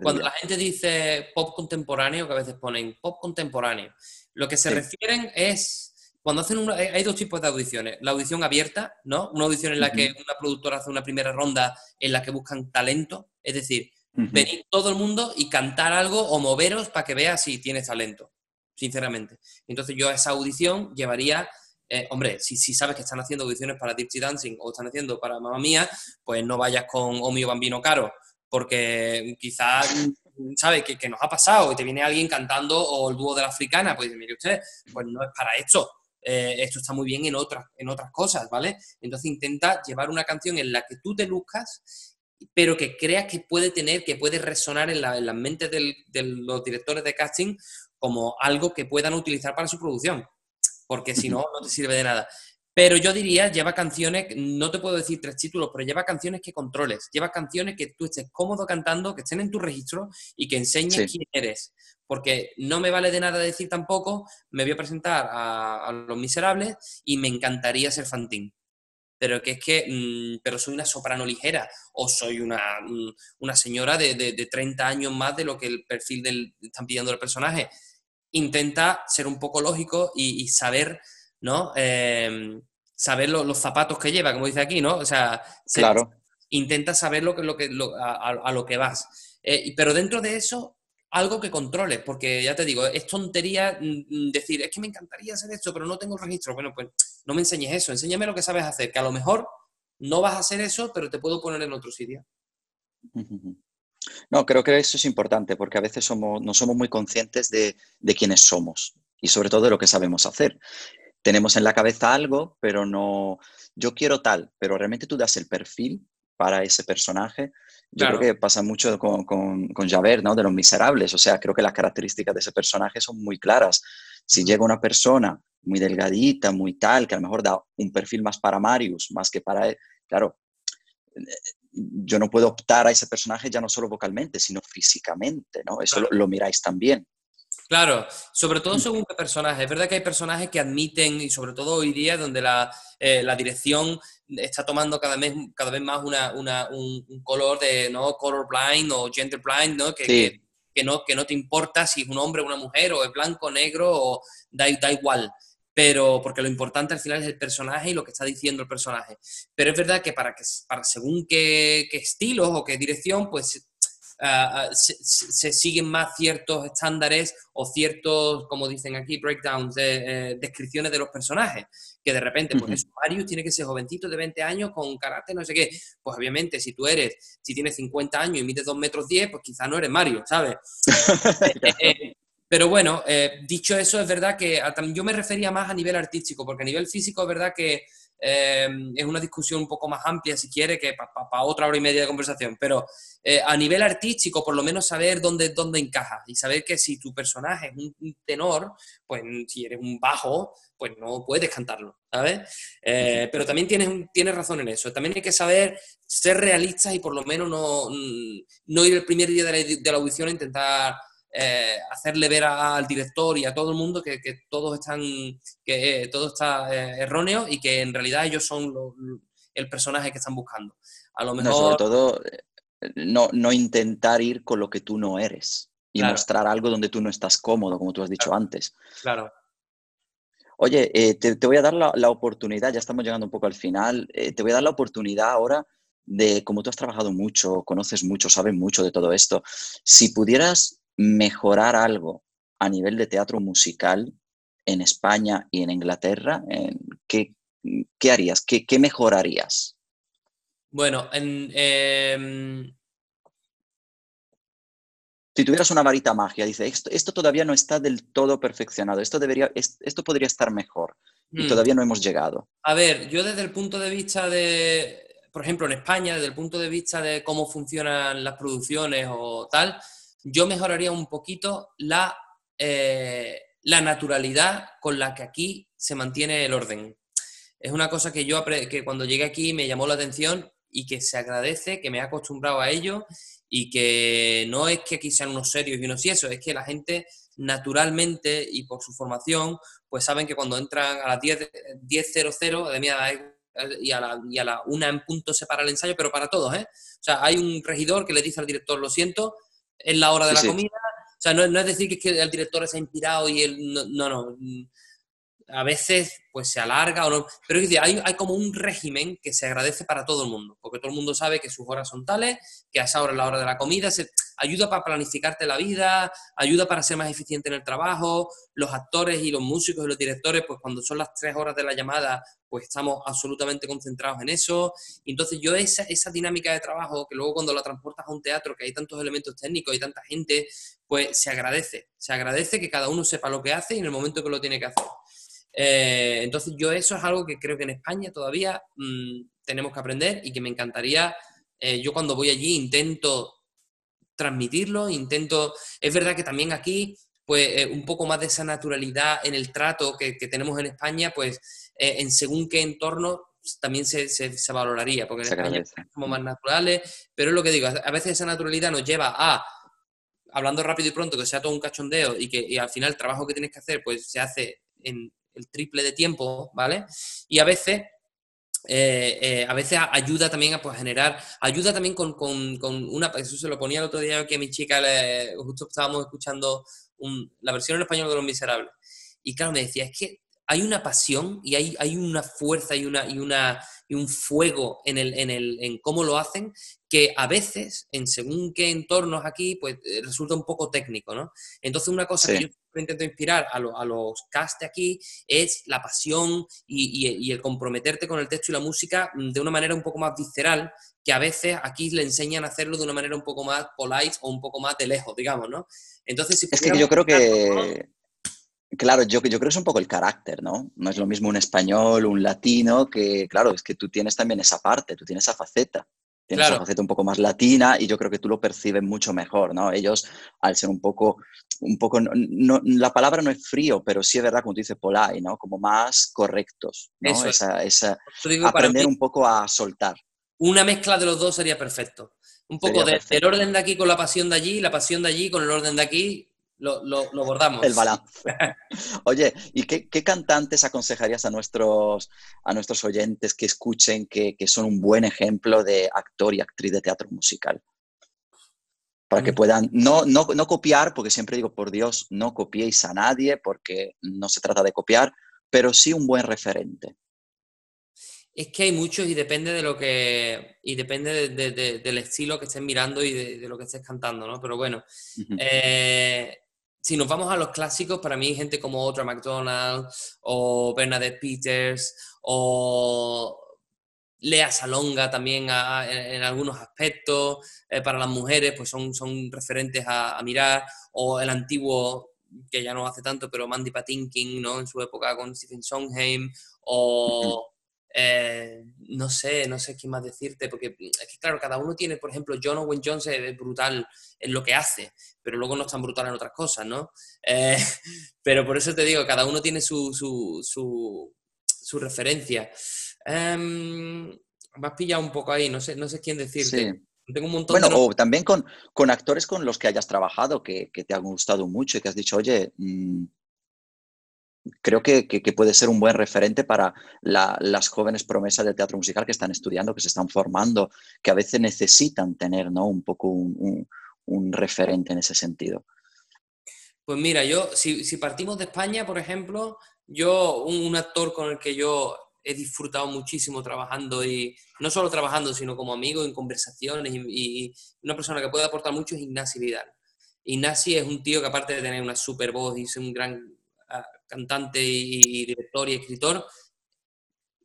Cuando la gente dice pop contemporáneo, que a veces ponen pop contemporáneo, lo que se refieren es cuando hacen una, hay dos tipos de audiciones. La audición abierta, ¿no? Una audición en la que una productora hace una primera ronda en la que buscan talento, es decir, venir todo el mundo y cantar algo o moveros para que veas si tienes talento, sinceramente. Entonces yo a esa audición llevaría eh, hombre, si, si, sabes que están haciendo audiciones para Dirty Dancing o están haciendo para Mamma Mía, pues no vayas con Omio Bambino Caro porque quizás, ¿sabes? Que, nos ha pasado y te viene alguien cantando o el dúo de la africana, pues mire usted, pues no es para esto. Eh, esto está muy bien en otras, en otras cosas, ¿vale? Entonces intenta llevar una canción en la que tú te luzcas, pero que creas que puede tener, que puede resonar en la, en la mente de los directores de casting como algo que puedan utilizar para su producción, porque si no, no te sirve de nada. Pero yo diría, lleva canciones, no te puedo decir tres títulos, pero lleva canciones que controles, lleva canciones que tú estés cómodo cantando, que estén en tu registro y que enseñes quién eres. Porque no me vale de nada decir tampoco, me voy a presentar a, Los Miserables y me encantaría ser Fantín. Pero que es que, mm, pero soy una soprano ligera o soy una, mm, una señora de, de, 30 años más de lo que el perfil del, están pidiendo el personaje. Intenta ser un poco lógico y, y saber ¿no? Em, saber los zapatos que lleva, como dice aquí, ¿no? O sea, claro. intenta saber lo que, lo que, a, lo que vas. Eh, pero dentro de eso, algo que controles, porque ya te digo, es tontería mm, decir, es que me encantaría hacer esto, pero no tengo registro. Bueno, pues no me enseñes eso, enséñame lo que sabes hacer, que a lo mejor no vas a hacer eso, pero te puedo poner en otro sitio. No, creo que eso es importante, porque a veces somos, no somos muy conscientes de, de quiénes somos y sobre todo de lo que sabemos hacer tenemos en la cabeza algo, pero no, yo quiero tal, pero realmente tú das el perfil para ese personaje. Yo creo que pasa mucho con, con, con, Javert, ¿no? De los miserables. O sea, creo que las características de ese personaje son muy claras. Si llega una persona muy delgadita, muy tal, que a lo mejor da un perfil más para Marius, más que para él, claro, yo no puedo optar a ese personaje ya no solo vocalmente, sino físicamente, ¿no? Eso lo, lo, miráis también. Claro, sobre todo según qué personaje. Es verdad que hay personajes que admiten, y sobre todo hoy día, donde la, eh, dirección está tomando cada vez, cada vez más una, un, color de ¿no? color blind o gender blind, ¿no? Que, que, no, que no te importa si es un hombre o una mujer, o es blanco, negro, o da, da igual pero porque lo importante al final es el personaje y lo que está diciendo el personaje. Pero es verdad que para, que, para según qué, qué estilos o qué dirección, pues Ah, ah, se, siguen más ciertos estándares o ciertos, como dicen aquí, breakdowns, de, eh, descripciones de los personajes. Que de repente, pues Mario tiene que ser jovencito de 20 años con carácter, no sé qué. Pues obviamente, si tú eres, si tienes 50 años y mides 2 metros 10, pues quizá no eres Mario, ¿sabes? Pero bueno, dicho eso, es verdad que yo me refería más a nivel artístico, porque a nivel físico es verdad que Em, es una discusión un poco más amplia, si quiere, que para otra hora y media de conversación. Pero eh, a nivel artístico, por lo menos saber dónde, dónde encaja y saber que si tu personaje es un, tenor, pues si eres un bajo, pues no puedes cantarlo, ¿sabes? Eh, pero también tienes, tienes razón en eso. También hay que saber ser realistas y por lo menos no, no ir el primer día de la, de la audición a intentar eh, hacerle ver al director y a todo el mundo que, que todos están, que eh, todo está eh, erróneo y que en realidad ellos son el personaje que están buscando. A lo mejor... sobre todo, no, no, intentar ir con lo que tú no eres y mostrar algo donde tú no estás cómodo, como tú has dicho antes. Claro. Oye, te, te, voy a dar la, la, oportunidad, ya estamos llegando un poco al final, te voy a dar la oportunidad ahora de, como tú has trabajado mucho, conoces mucho, sabes mucho de todo esto, si pudieras mejorar algo a nivel de teatro musical en España y en Inglaterra, ¿qué, qué harías? ¿Qué, ¿Qué, mejorarías? Bueno, en, em, si tuvieras una varita magia, dice, esto, esto, todavía no está del todo perfeccionado, esto, debería, esto podría estar mejor y hmm. todavía no hemos llegado. A ver, yo desde el punto de vista de, por ejemplo, en España, desde el punto de vista de cómo funcionan las producciones o tal, yo mejoraría un poquito la, eh, la naturalidad con la que aquí se mantiene el orden. Es una cosa que yo que cuando llegué aquí me llamó la atención y que se agradece, que me he acostumbrado a ello y que no es que aquí sean unos serios y unos y eso, es que la gente naturalmente y por su formación, pues saben que cuando entran a las 10.00 10, de mí y a, la, y a la una en punto se para el ensayo, pero para todos, ¿eh? O sea, hay un regidor que le dice al director, lo siento, es la hora de la comida. O sea, no, es decir que, es que el director se ha inspirado y él. No, no. A veces pues se alarga o no. Pero decir, hay, hay, como un régimen que se agradece para todo el mundo, porque todo el mundo sabe que sus horas son tales, que a esa hora es la hora de la comida, se, ayuda para planificarte la vida, ayuda para ser más eficiente en el trabajo. Los actores y los músicos y los directores, pues cuando son las tres horas de la llamada, pues estamos absolutamente concentrados en eso. Entonces yo esa, esa dinámica de trabajo, que luego cuando la transportas a un teatro, que hay tantos elementos técnicos y tanta gente, pues se agradece. Se agradece que cada uno sepa lo que hace y en el momento que lo tiene que hacer. Eh, entonces yo eso es algo que creo que en España todavía mm, tenemos que aprender y que me encantaría. Eh, yo cuando voy allí intento transmitirlo, intento, es verdad que también aquí, pues eh, un poco más de esa naturalidad en el trato que, tenemos en España, pues en según qué entorno también se, se, valoraría, porque en España somos más naturales, pero es lo que digo, a veces esa naturalidad nos lleva a, hablando rápido y pronto, que sea todo un cachondeo y que y al final el trabajo que tienes que hacer, pues se hace en el triple de tiempo, ¿vale? Y a veces eh, eh, a veces ayuda también a pues, generar, ayuda también con, una, eso se lo ponía el otro día que a mi chica, justo estábamos escuchando la versión en español de Los Miserables, y claro, me decía, es que hay una pasión y hay, hay una fuerza y, una, y, una, y un fuego en, el, en, el, en cómo lo hacen que a veces, en según qué entornos aquí, pues eh, resulta un poco técnico, ¿no? Entonces, una cosa que yo intento inspirar a, a, los cast de aquí es la pasión y, y, el comprometerte con el texto y la música mm, de una manera un poco más visceral, que a veces aquí le enseñan a hacerlo de una manera un poco más polite o un poco más de lejos, digamos, ¿no? Entonces, si es que yo creo que... Claro, yo, yo creo que es un poco el carácter, ¿no? No es lo mismo un español, un latino, que claro, es que tú tienes también esa parte, tú tienes esa faceta. Tienes esa faceta un poco más latina y yo creo que tú lo percibes mucho mejor, ¿no? Ellos, al ser un poco, un poco, no, la palabra no es frío, pero sí es verdad, como tú dices, polite, ¿no? Como más correctos, ¿no? Eso esa, esa aprender un poco a soltar. Una mezcla de los dos sería perfecto. Un poco del orden de aquí con la pasión de allí, la pasión de allí con el orden de aquí, lo, lo, lo bordamos. El balance. Oye, ¿y qué, qué, cantantes aconsejarías a nuestros, a nuestros oyentes que escuchen que, que, son un buen ejemplo de actor y actriz de teatro musical? Para que mm. puedan no, no, no copiar, porque siempre digo, por Dios, no copiéis a nadie, porque no se trata de copiar, pero sí un buen referente. Es que hay muchos y depende de lo que. y depende de, de, del estilo que estés mirando y de, lo que estés cantando, ¿no? Pero bueno, eh, si nos vamos a los clásicos, para mí gente como Otra McDonald o Bernadette Peters o Lea Salonga también en, algunos aspectos, eh, para las mujeres pues son, son referentes a, mirar, o el antiguo, que ya no hace tanto, pero Mandy Patinkin, ¿no? En su época con Stephen Sondheim, o eh, no sé, no sé qué más decirte, porque es que, claro, cada uno tiene, por ejemplo, John Owen Jones es brutal en lo que hace, pero luego no es tan brutal en otras cosas, ¿no? Eh, pero por eso te digo, cada uno tiene su, su, su, referencia. Um, me has pillado un poco ahí, no sé, no sé quién decirte. Tengo un montón bueno, o también con, con, actores con los que hayas trabajado, que, que, te han gustado mucho y que has dicho, oye, mm, creo que, puede ser un buen referente para las jóvenes promesas del teatro musical que están estudiando, que se están formando, que a veces necesitan tener ¿no? un poco un, referente en ese sentido. Pues mira, yo, si, partimos de España, por ejemplo, yo, un, actor con el que yo he disfrutado muchísimo trabajando y no solo trabajando, sino como amigo en conversaciones y, una persona que puede aportar mucho es Ignasi Vidal. Ignasi es un tío que aparte de tener una super voz y ser un gran cantante y director y escritor,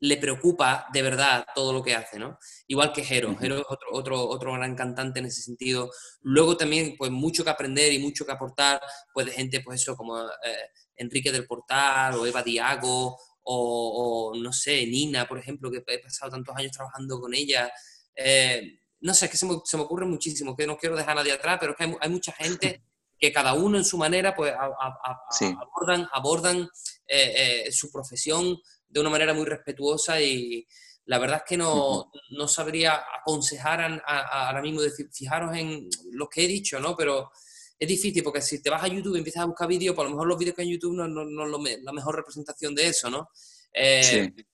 le preocupa de verdad todo lo que hace, ¿no? Igual que Jero, Jero es otro, otro, otro gran cantante en ese sentido. Luego también, pues, mucho que aprender y mucho que aportar, pues, de gente, pues, eso, como eh, Enrique del Portal o Eva Diago o, no sé, Nina, por ejemplo, que he pasado tantos años trabajando con ella. Eh, no sé, es que se me, se me, ocurre muchísimo, que no quiero dejar a nadie atrás, pero es que hay, hay mucha gente que cada uno en su manera pues abordan, abordan eh, eh, su profesión de una manera muy respetuosa y la verdad es que no, no sabría aconsejar ahora mismo decir, fijaros en lo que he dicho, ¿no? Pero es difícil porque si te vas a YouTube y empiezas a buscar vídeos, por pues, lo mejor los vídeos que hay en YouTube no, no, no es la mejor representación de eso, ¿no? Eh, sí.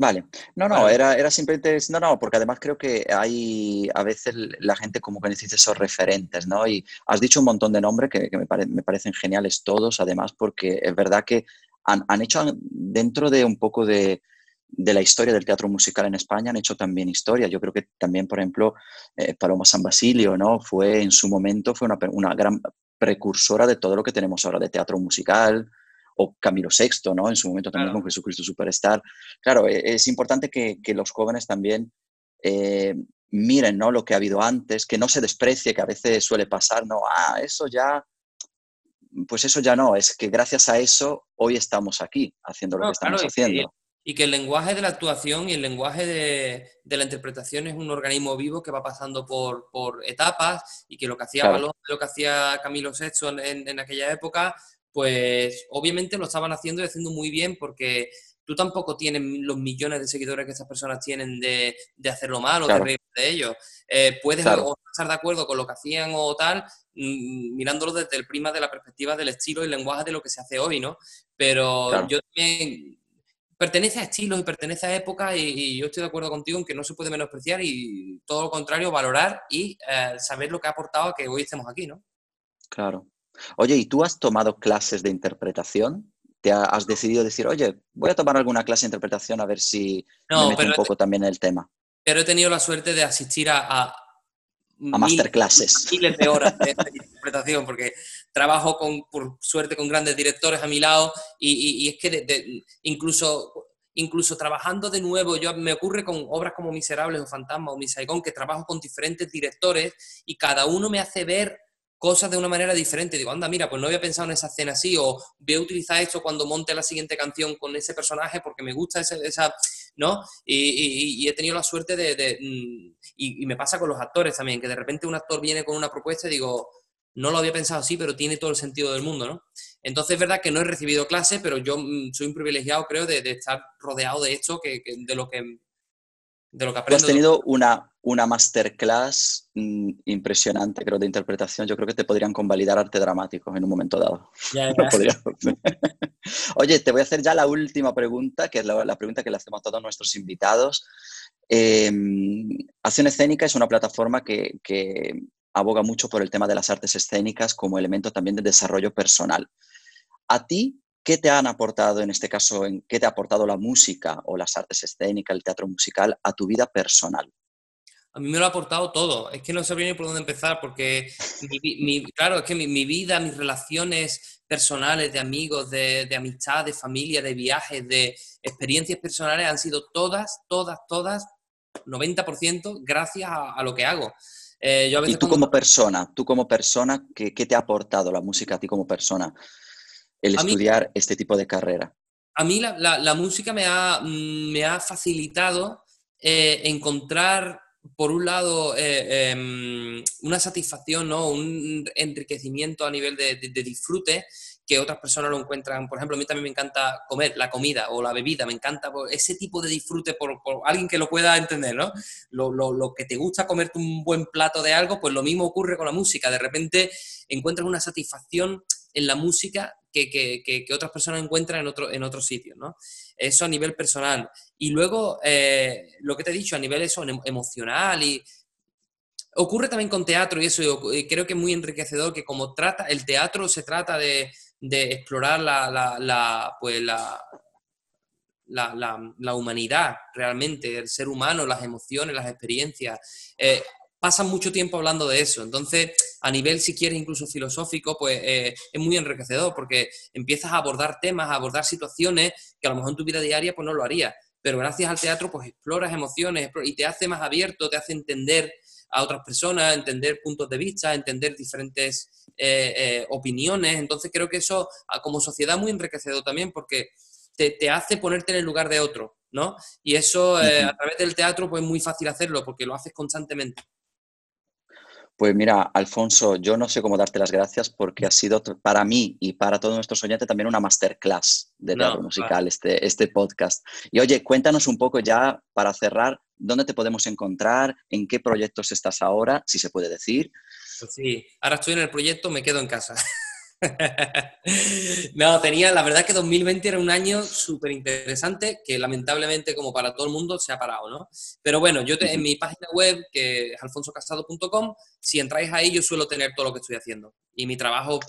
Vale, no, no, era, era simplemente, no, no, porque además creo que hay a veces la gente como que necesita esos referentes, ¿no? Y has dicho un montón de nombres que, me, me, parecen geniales todos, además, porque es verdad que han, han hecho dentro de un poco de, de, la historia del teatro musical en España, han hecho también historia. Yo creo que también, por ejemplo, eh, Paloma San Basilio, ¿no? Fue en su momento, fue una, una gran precursora de todo lo que tenemos ahora de teatro musical, o Camilo VI, ¿no? En su momento también con Jesucristo Superstar. Claro, e, es importante que, los jóvenes también eh, miren, ¿no? Lo que ha habido antes, que no se desprecie, que a veces suele pasar, ¿no? Ah, eso ya, pues eso ya no, es que gracias a eso hoy estamos aquí haciendo lo que estamos haciendo. Y, que el lenguaje de la actuación y el lenguaje de, la interpretación es un organismo vivo que va pasando por, etapas y que lo que hacía lo que hacía Camilo VI en, aquella época, pues obviamente lo estaban haciendo y haciendo muy bien porque tú tampoco tienes los millones de seguidores que estas personas tienen de, hacerlo mal o de reír de ellos. Eh, puedes estar de acuerdo con lo que hacían o tal, mm, mirándolo desde el prima de la perspectiva del estilo y lenguaje de lo que se hace hoy, ¿no? Pero yo también pertenece a estilos y pertenece a épocas y, yo estoy de acuerdo contigo en que no se puede menospreciar y todo lo contrario, valorar y eh, saber lo que ha aportado a que hoy estemos aquí, ¿no? Claro. Oye, ¿y tú has tomado clases de interpretación? ¿Te has decidido decir, oye, voy a tomar alguna clase de interpretación a ver si me meto un poco también en el tema? Pero he tenido la suerte de asistir a, a, a masterclasses. Miles de horas de, interpretación, porque trabajo con, por suerte con grandes directores a mi lado y, es que incluso incluso trabajando de nuevo, yo me ocurre con obras como Miserables o Fantasma o Mi Saigón, que trabajo con diferentes directores y cada uno me hace ver cosas de una manera diferente. Digo, anda, mira, pues no había pensado en esa escena así, o voy a utilizar esto cuando monte la siguiente canción con ese personaje porque me gusta esa, ¿no? Y, he tenido la suerte de, mm, y, me pasa con los actores también, que de repente un actor viene con una propuesta y digo, no lo había pensado así, pero tiene todo el sentido del mundo, ¿no? Entonces es verdad que no he recibido clase, pero yo mm, soy un privilegiado, creo, de, estar rodeado de esto, que, de lo que de lo que aprendo. has tenido una, una masterclass mm, impresionante, creo, de interpretación. Yo creo que te podrían convalidar arte dramático en un momento dado. Oye, te voy a hacer ya la última pregunta, que es la, pregunta que le hacemos a todos nuestros invitados. Em, Acción Escénica es una plataforma que, que aboga mucho por el tema de las artes escénicas como elemento también de desarrollo personal. ¿A ti ¿Qué te han aportado, en este caso, en, qué te ha aportado la música o las artes escénicas, el teatro musical, a tu vida personal? A mí me lo ha aportado todo. Es que no sabría ni por dónde empezar, porque, claro, es que mi, vida, mis relaciones personales, de amigos, de, amistad, de familia, de viajes, de experiencias personales han sido todas, todas, todas, 90% gracias a, lo que hago. Eh, y tú como persona, tú como persona, ¿qué, ¿qué, te ha aportado la música a ti como persona? el estudiar este tipo de carrera? a mí la, música me ha, mm, me ha facilitado eh, encontrar, por un lado, eh, em, una satisfacción, ¿no? un enriquecimiento a nivel de, disfrute que otras personas lo encuentran. Por ejemplo, a mí también me encanta comer la comida o la bebida, me encanta ese tipo de disfrute por, alguien que lo pueda entender, ¿no? Lo, lo, que te gusta comerte un buen plato de algo, pues lo mismo ocurre con la música. De repente encuentras una satisfacción en la música que, otras personas encuentran en, otro, en otros sitios, ¿no? Eso a nivel personal. Y luego, eh, lo que te he dicho, a nivel eso, emocional y... Ocurre también con teatro y eso, creo que es muy enriquecedor que como trata, el teatro se trata de, explorar la, la, pues la, la, humanidad realmente, el ser humano, las emociones, las experiencias. Eh, pasan mucho tiempo hablando de eso. Entonces, a nivel, si quieres, incluso filosófico, pues eh, es muy enriquecedor porque empiezas a abordar temas, a abordar situaciones que a lo mejor en tu vida diaria pues no lo harías. Pero gracias al teatro pues exploras emociones y te hace más abierto, te hace entender a otras personas, entender puntos de vista, entender diferentes eh, eh, opiniones. Entonces creo que eso como sociedad es muy enriquecedor también porque te, te hace ponerte en el lugar de otro, ¿no? Y eso a través del teatro pues es muy fácil hacerlo porque lo haces constantemente. Pues mira, Alfonso, yo no sé cómo darte las gracias porque ha sido para mí y para todos nuestros oyentes también una masterclass de teatro musical este, este podcast. Y oye, cuéntanos un poco ya para cerrar, ¿dónde te podemos encontrar? ¿En qué proyectos estás ahora? Si se puede decir. Pues sí, ahora estoy en el proyecto Me Quedo en Casa. no, tenía, la verdad que 2020 era un año súper interesante que lamentablemente como para todo el mundo se ha parado, ¿no? Pero bueno, yo en mi página web, que es alfonsocasado.com, si entráis ahí yo suelo tener todo lo que estoy haciendo. Y mi trabajo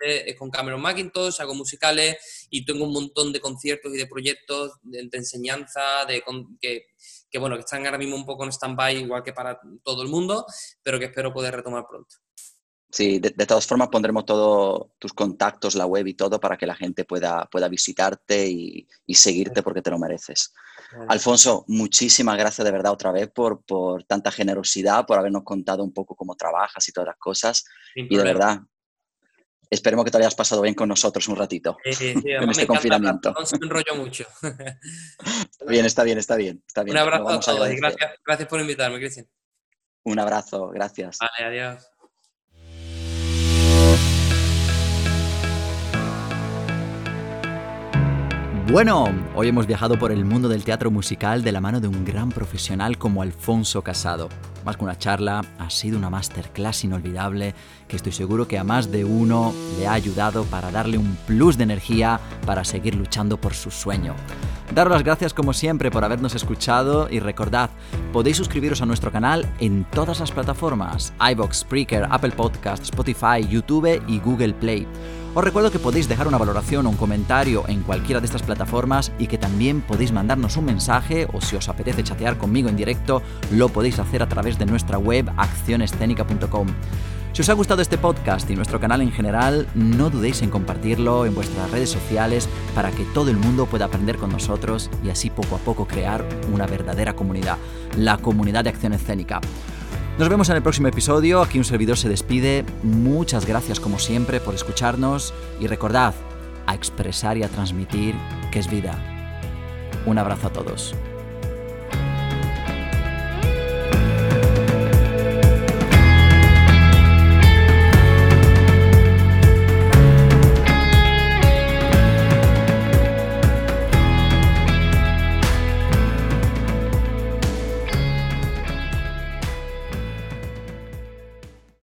es con Cameron Macintosh, hago musicales y tengo un montón de conciertos y de proyectos de, enseñanza, de, que, que, bueno, que están ahora mismo un poco en stand-by igual que para todo el mundo, pero que espero poder retomar pronto. Sí, de, todas formas pondremos todos tus contactos, la web y todo para que la gente pueda, pueda visitarte y, seguirte porque te lo mereces. Alfonso, muchísimas gracias de verdad otra vez por, por, tanta generosidad, por habernos contado un poco cómo trabajas y todas las cosas. y de verdad, esperemos que te hayas pasado bien con nosotros un ratito sí, sí, en este confinamiento. No se me enrollo mucho. está bien, está bien, está bien. Está bien. Un abrazo a todos gracias, gracias por invitarme, Cristian. Un abrazo, gracias. Vale, adiós. Bueno, hoy hemos viajado por el mundo del teatro musical de la mano de un gran profesional como Alfonso Casado. Más que una charla, ha sido una masterclass inolvidable que estoy seguro que a más de uno le ha ayudado para darle un plus de energía para seguir luchando por su sueño. Daros las gracias como siempre por habernos escuchado y recordad, podéis suscribiros a nuestro canal en todas las plataformas, iBox, Spreaker, Apple Podcast, Spotify, YouTube y Google Play. Os recuerdo que podéis dejar una valoración o un comentario en cualquiera de estas plataformas y que también podéis mandarnos un mensaje o si os apetece chatear conmigo en directo, lo podéis hacer a través de nuestra web accionescénica.com. Si os ha gustado este podcast y nuestro canal en general, no dudéis en compartirlo en vuestras redes sociales para que todo el mundo pueda aprender con nosotros y así poco a poco crear una verdadera comunidad, la comunidad de acción escénica. Nos vemos en el próximo episodio. Aquí un servidor se despide. Muchas gracias como siempre por escucharnos y recordad a expresar y a transmitir que es vida. Un abrazo a todos.